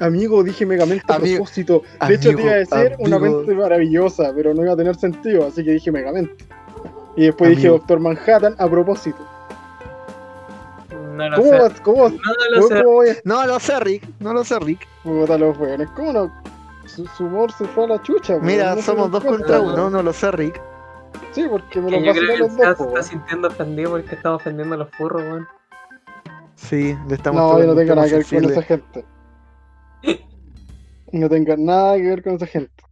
Amigo, dije Megamente a Amigo, propósito. De hecho, te iba a decir una mente maravillosa, pero no iba a tener sentido, así que dije Megamente. Y después dije. Doctor Manhattan a propósito. no lo ¿Cómo sé. vas? ¿Cómo, No lo sé. cómo voy a No lo sé, Rick. No lo sé, Rick. puta los weones? ¿Cómo no? Su, su humor se fue a la chucha, weón, Mira, no somos dos contra no. uno. No lo sé, Rick. Sí, porque me vacilan que los dos, se está sintiendo ofendido porque estamos ofendiendo a los furros, weón. Sí, le estamos No, yo no tengo nada que ver con esa gente. No tengo nada que ver con esa gente.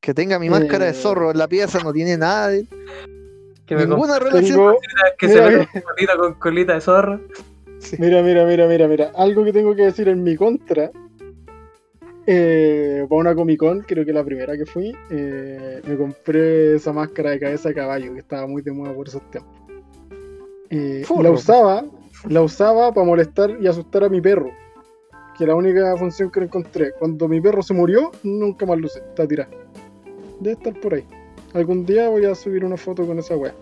Que tenga mi máscara de Eh. zorro en la pieza no tiene nada de Que me ninguna relación. Tengo, que Mira, se mira. patito con colita de zorro. Mira, mira, mira, mira, mira. Algo que tengo que decir en mi contra. Eh, para una Comic Con, creo que la primera que fui, eh, me compré esa máscara de cabeza de caballo que estaba muy de moda por esos tiempos. Eh, la usaba, la usaba para molestar y asustar a mi perro. Que la única función que encontré. Cuando mi perro se murió, nunca más luce, está tirada. Debe estar por ahí. Algún día voy a subir una foto con esa wea.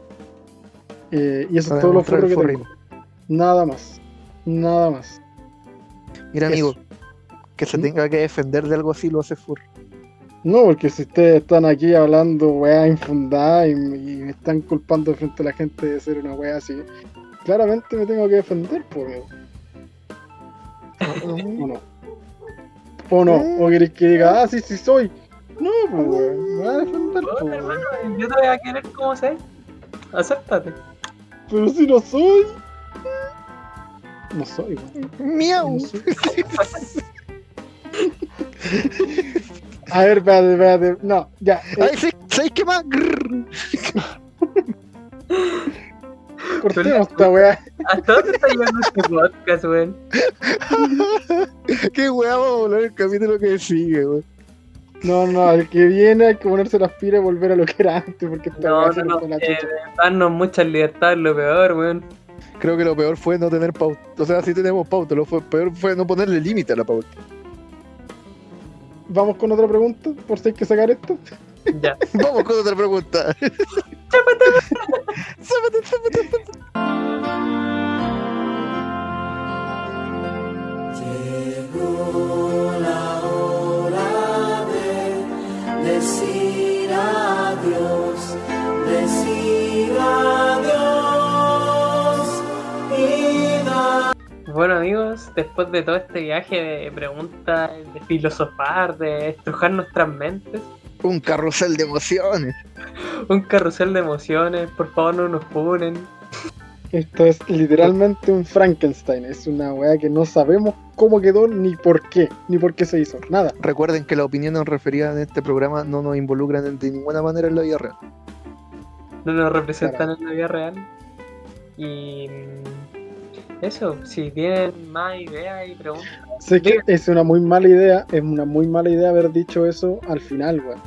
Eh, y eso Para es todo lo el que tengo. Nada más. Nada más. Mira, Eso. amigo, que se ¿Mm? tenga que defender de algo así lo hace furro. No, porque si ustedes están aquí hablando weá infundada y, y me están culpando frente a la gente de ser una weá así, claramente me tengo que defender, por ¿O no? ¿O no? ¿O queréis que diga, ah, sí, sí soy? No, pues weón, me voy a defender, po, hermano, yo te voy a querer como sé. Acéptate. Pero si no soy. No soy, weón. Miau. No soy. A ver, espérate, espérate. No, ya. eh, Ay, sí, ¿sabes qué más? Cortemos esta weá. ¿Hasta dónde está llegando este podcast, weón? Qué weá, vamos a volar el capítulo que sigue, weón. No, no, el que viene hay que ponerse las pilas y volver a lo que era antes, porque esta No, no, no. la eh, darnos muchas libertades, lo peor, weón. Creo que lo peor fue no tener pauta. O sea, sí tenemos pauta, lo fue, peor fue no ponerle límite a la pauta. Vamos con otra pregunta, por si hay que sacar esto. Ya. Vamos con otra pregunta. Llegó la hora de decir adiós, decir adiós y dar. Bueno amigos, después de todo este viaje de preguntas, de filosofar, de estrujar nuestras mentes, Un carrusel de emociones. un carrusel de emociones, por favor no nos funen. Esto es literalmente un Frankenstein, es una weá que no sabemos cómo quedó ni por qué, ni por qué se hizo, nada. Recuerden que las opiniones referidas en este programa no nos involucran de ninguna manera en la vida real. no nos representan en la vida real. Y eso, si tienen más ideas y preguntas. Sé que es una muy mala idea, es una muy mala idea haber dicho eso al final, weón.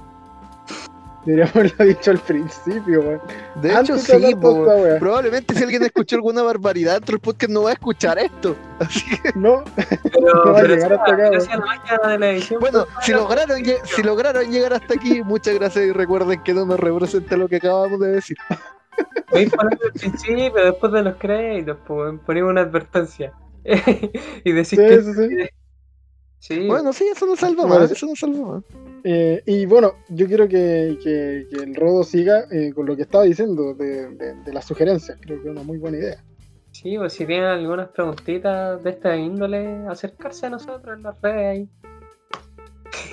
Deberíamos haberlo dicho al principio, weón. De hecho, Antes sí, hablar po, toda esta wea. probablemente si alguien escuchó alguna barbaridad dentro del podcast no va a escuchar esto. Así que, No, Pero, No va a pero llegar sí, hasta acá, gracias a la magia de la edición. bueno, si lograron, si lograron llegar hasta aquí, muchas gracias y recuerden que no me representa lo que acabamos de decir. Podéis poner al principio, después de los créditos, pues, ponemos una advertencia. y decir sí, que. sí, sí. Sí, Bueno, sí, eso nos salva Bueno, más, eso nos salva más. Eh, y bueno, yo quiero que, que- que el Rodo siga eh, con lo que estaba diciendo de, de- de las sugerencias. Creo que es una muy buena idea. sí, pues si tienen algunas preguntitas de esta índole, acercarse a nosotros en las redes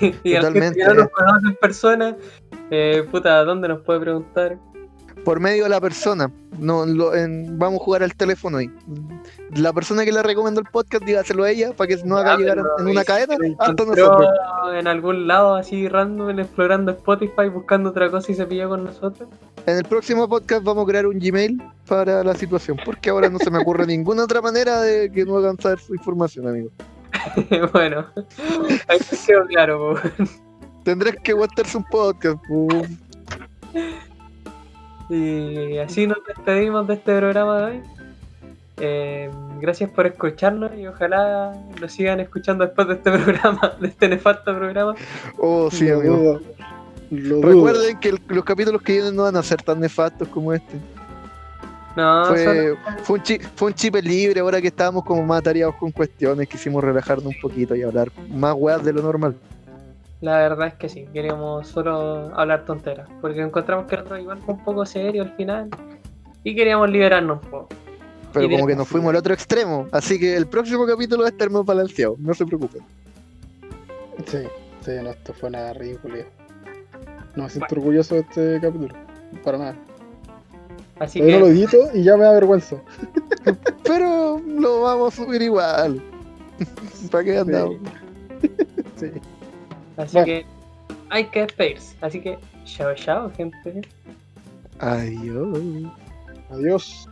ahí. y a la gente que no Totalmente. nos conoce en persona, eh, puta, ¿dónde nos puede preguntar? Por medio de la persona. No, lo- en- vamos a jugar al teléfono ahí. La persona que le recomendó el podcast, dígaselo a ella para que no haga Ah, llegar en una cadena hasta nosotros. en algún lado así random, explorando Spotify, buscando otra cosa y se pilló con nosotros. En el próximo podcast vamos a crear un Gmail para la situación, porque ahora no se me ocurre ninguna otra manera de que no hagan saber su información, amigo. bueno, ahí quedó claro. po. Tendrás que aguantarse un podcast. po. Y así nos despedimos de este programa de hoy. Eh, gracias por escucharnos y ojalá nos sigan escuchando después de este programa, de este nefasto programa. Oh, sí, Lo amigo. dudo. Lo dudo. Recuerden que el- los capítulos que vienen no van a ser tan nefastos como este. No, solo- Fue, fue, un chi- fue un chip libre, ahora que estábamos como más atareados con cuestiones, quisimos relajarnos un poquito y hablar más weas de lo normal. La verdad es que sí, queríamos solo hablar tonteras, porque encontramos que el otro igual fue un poco serio al final y queríamos liberarnos un poco. Pero Y de- como que nos fuimos al otro extremo, así que el próximo capítulo va a estar más balanceado, no se preocupen. Sí, sí, no, esto fue una ridícula. No me siento orgulloso de este capítulo. Para nada. Así Todavía no lo que, edito y ya me da vergüenza. Pero lo vamos a subir igual. ¿Para qué andamos? Sí. Así que hay que despedirse. Así que, chao, chao, gente. Adiós. Adiós.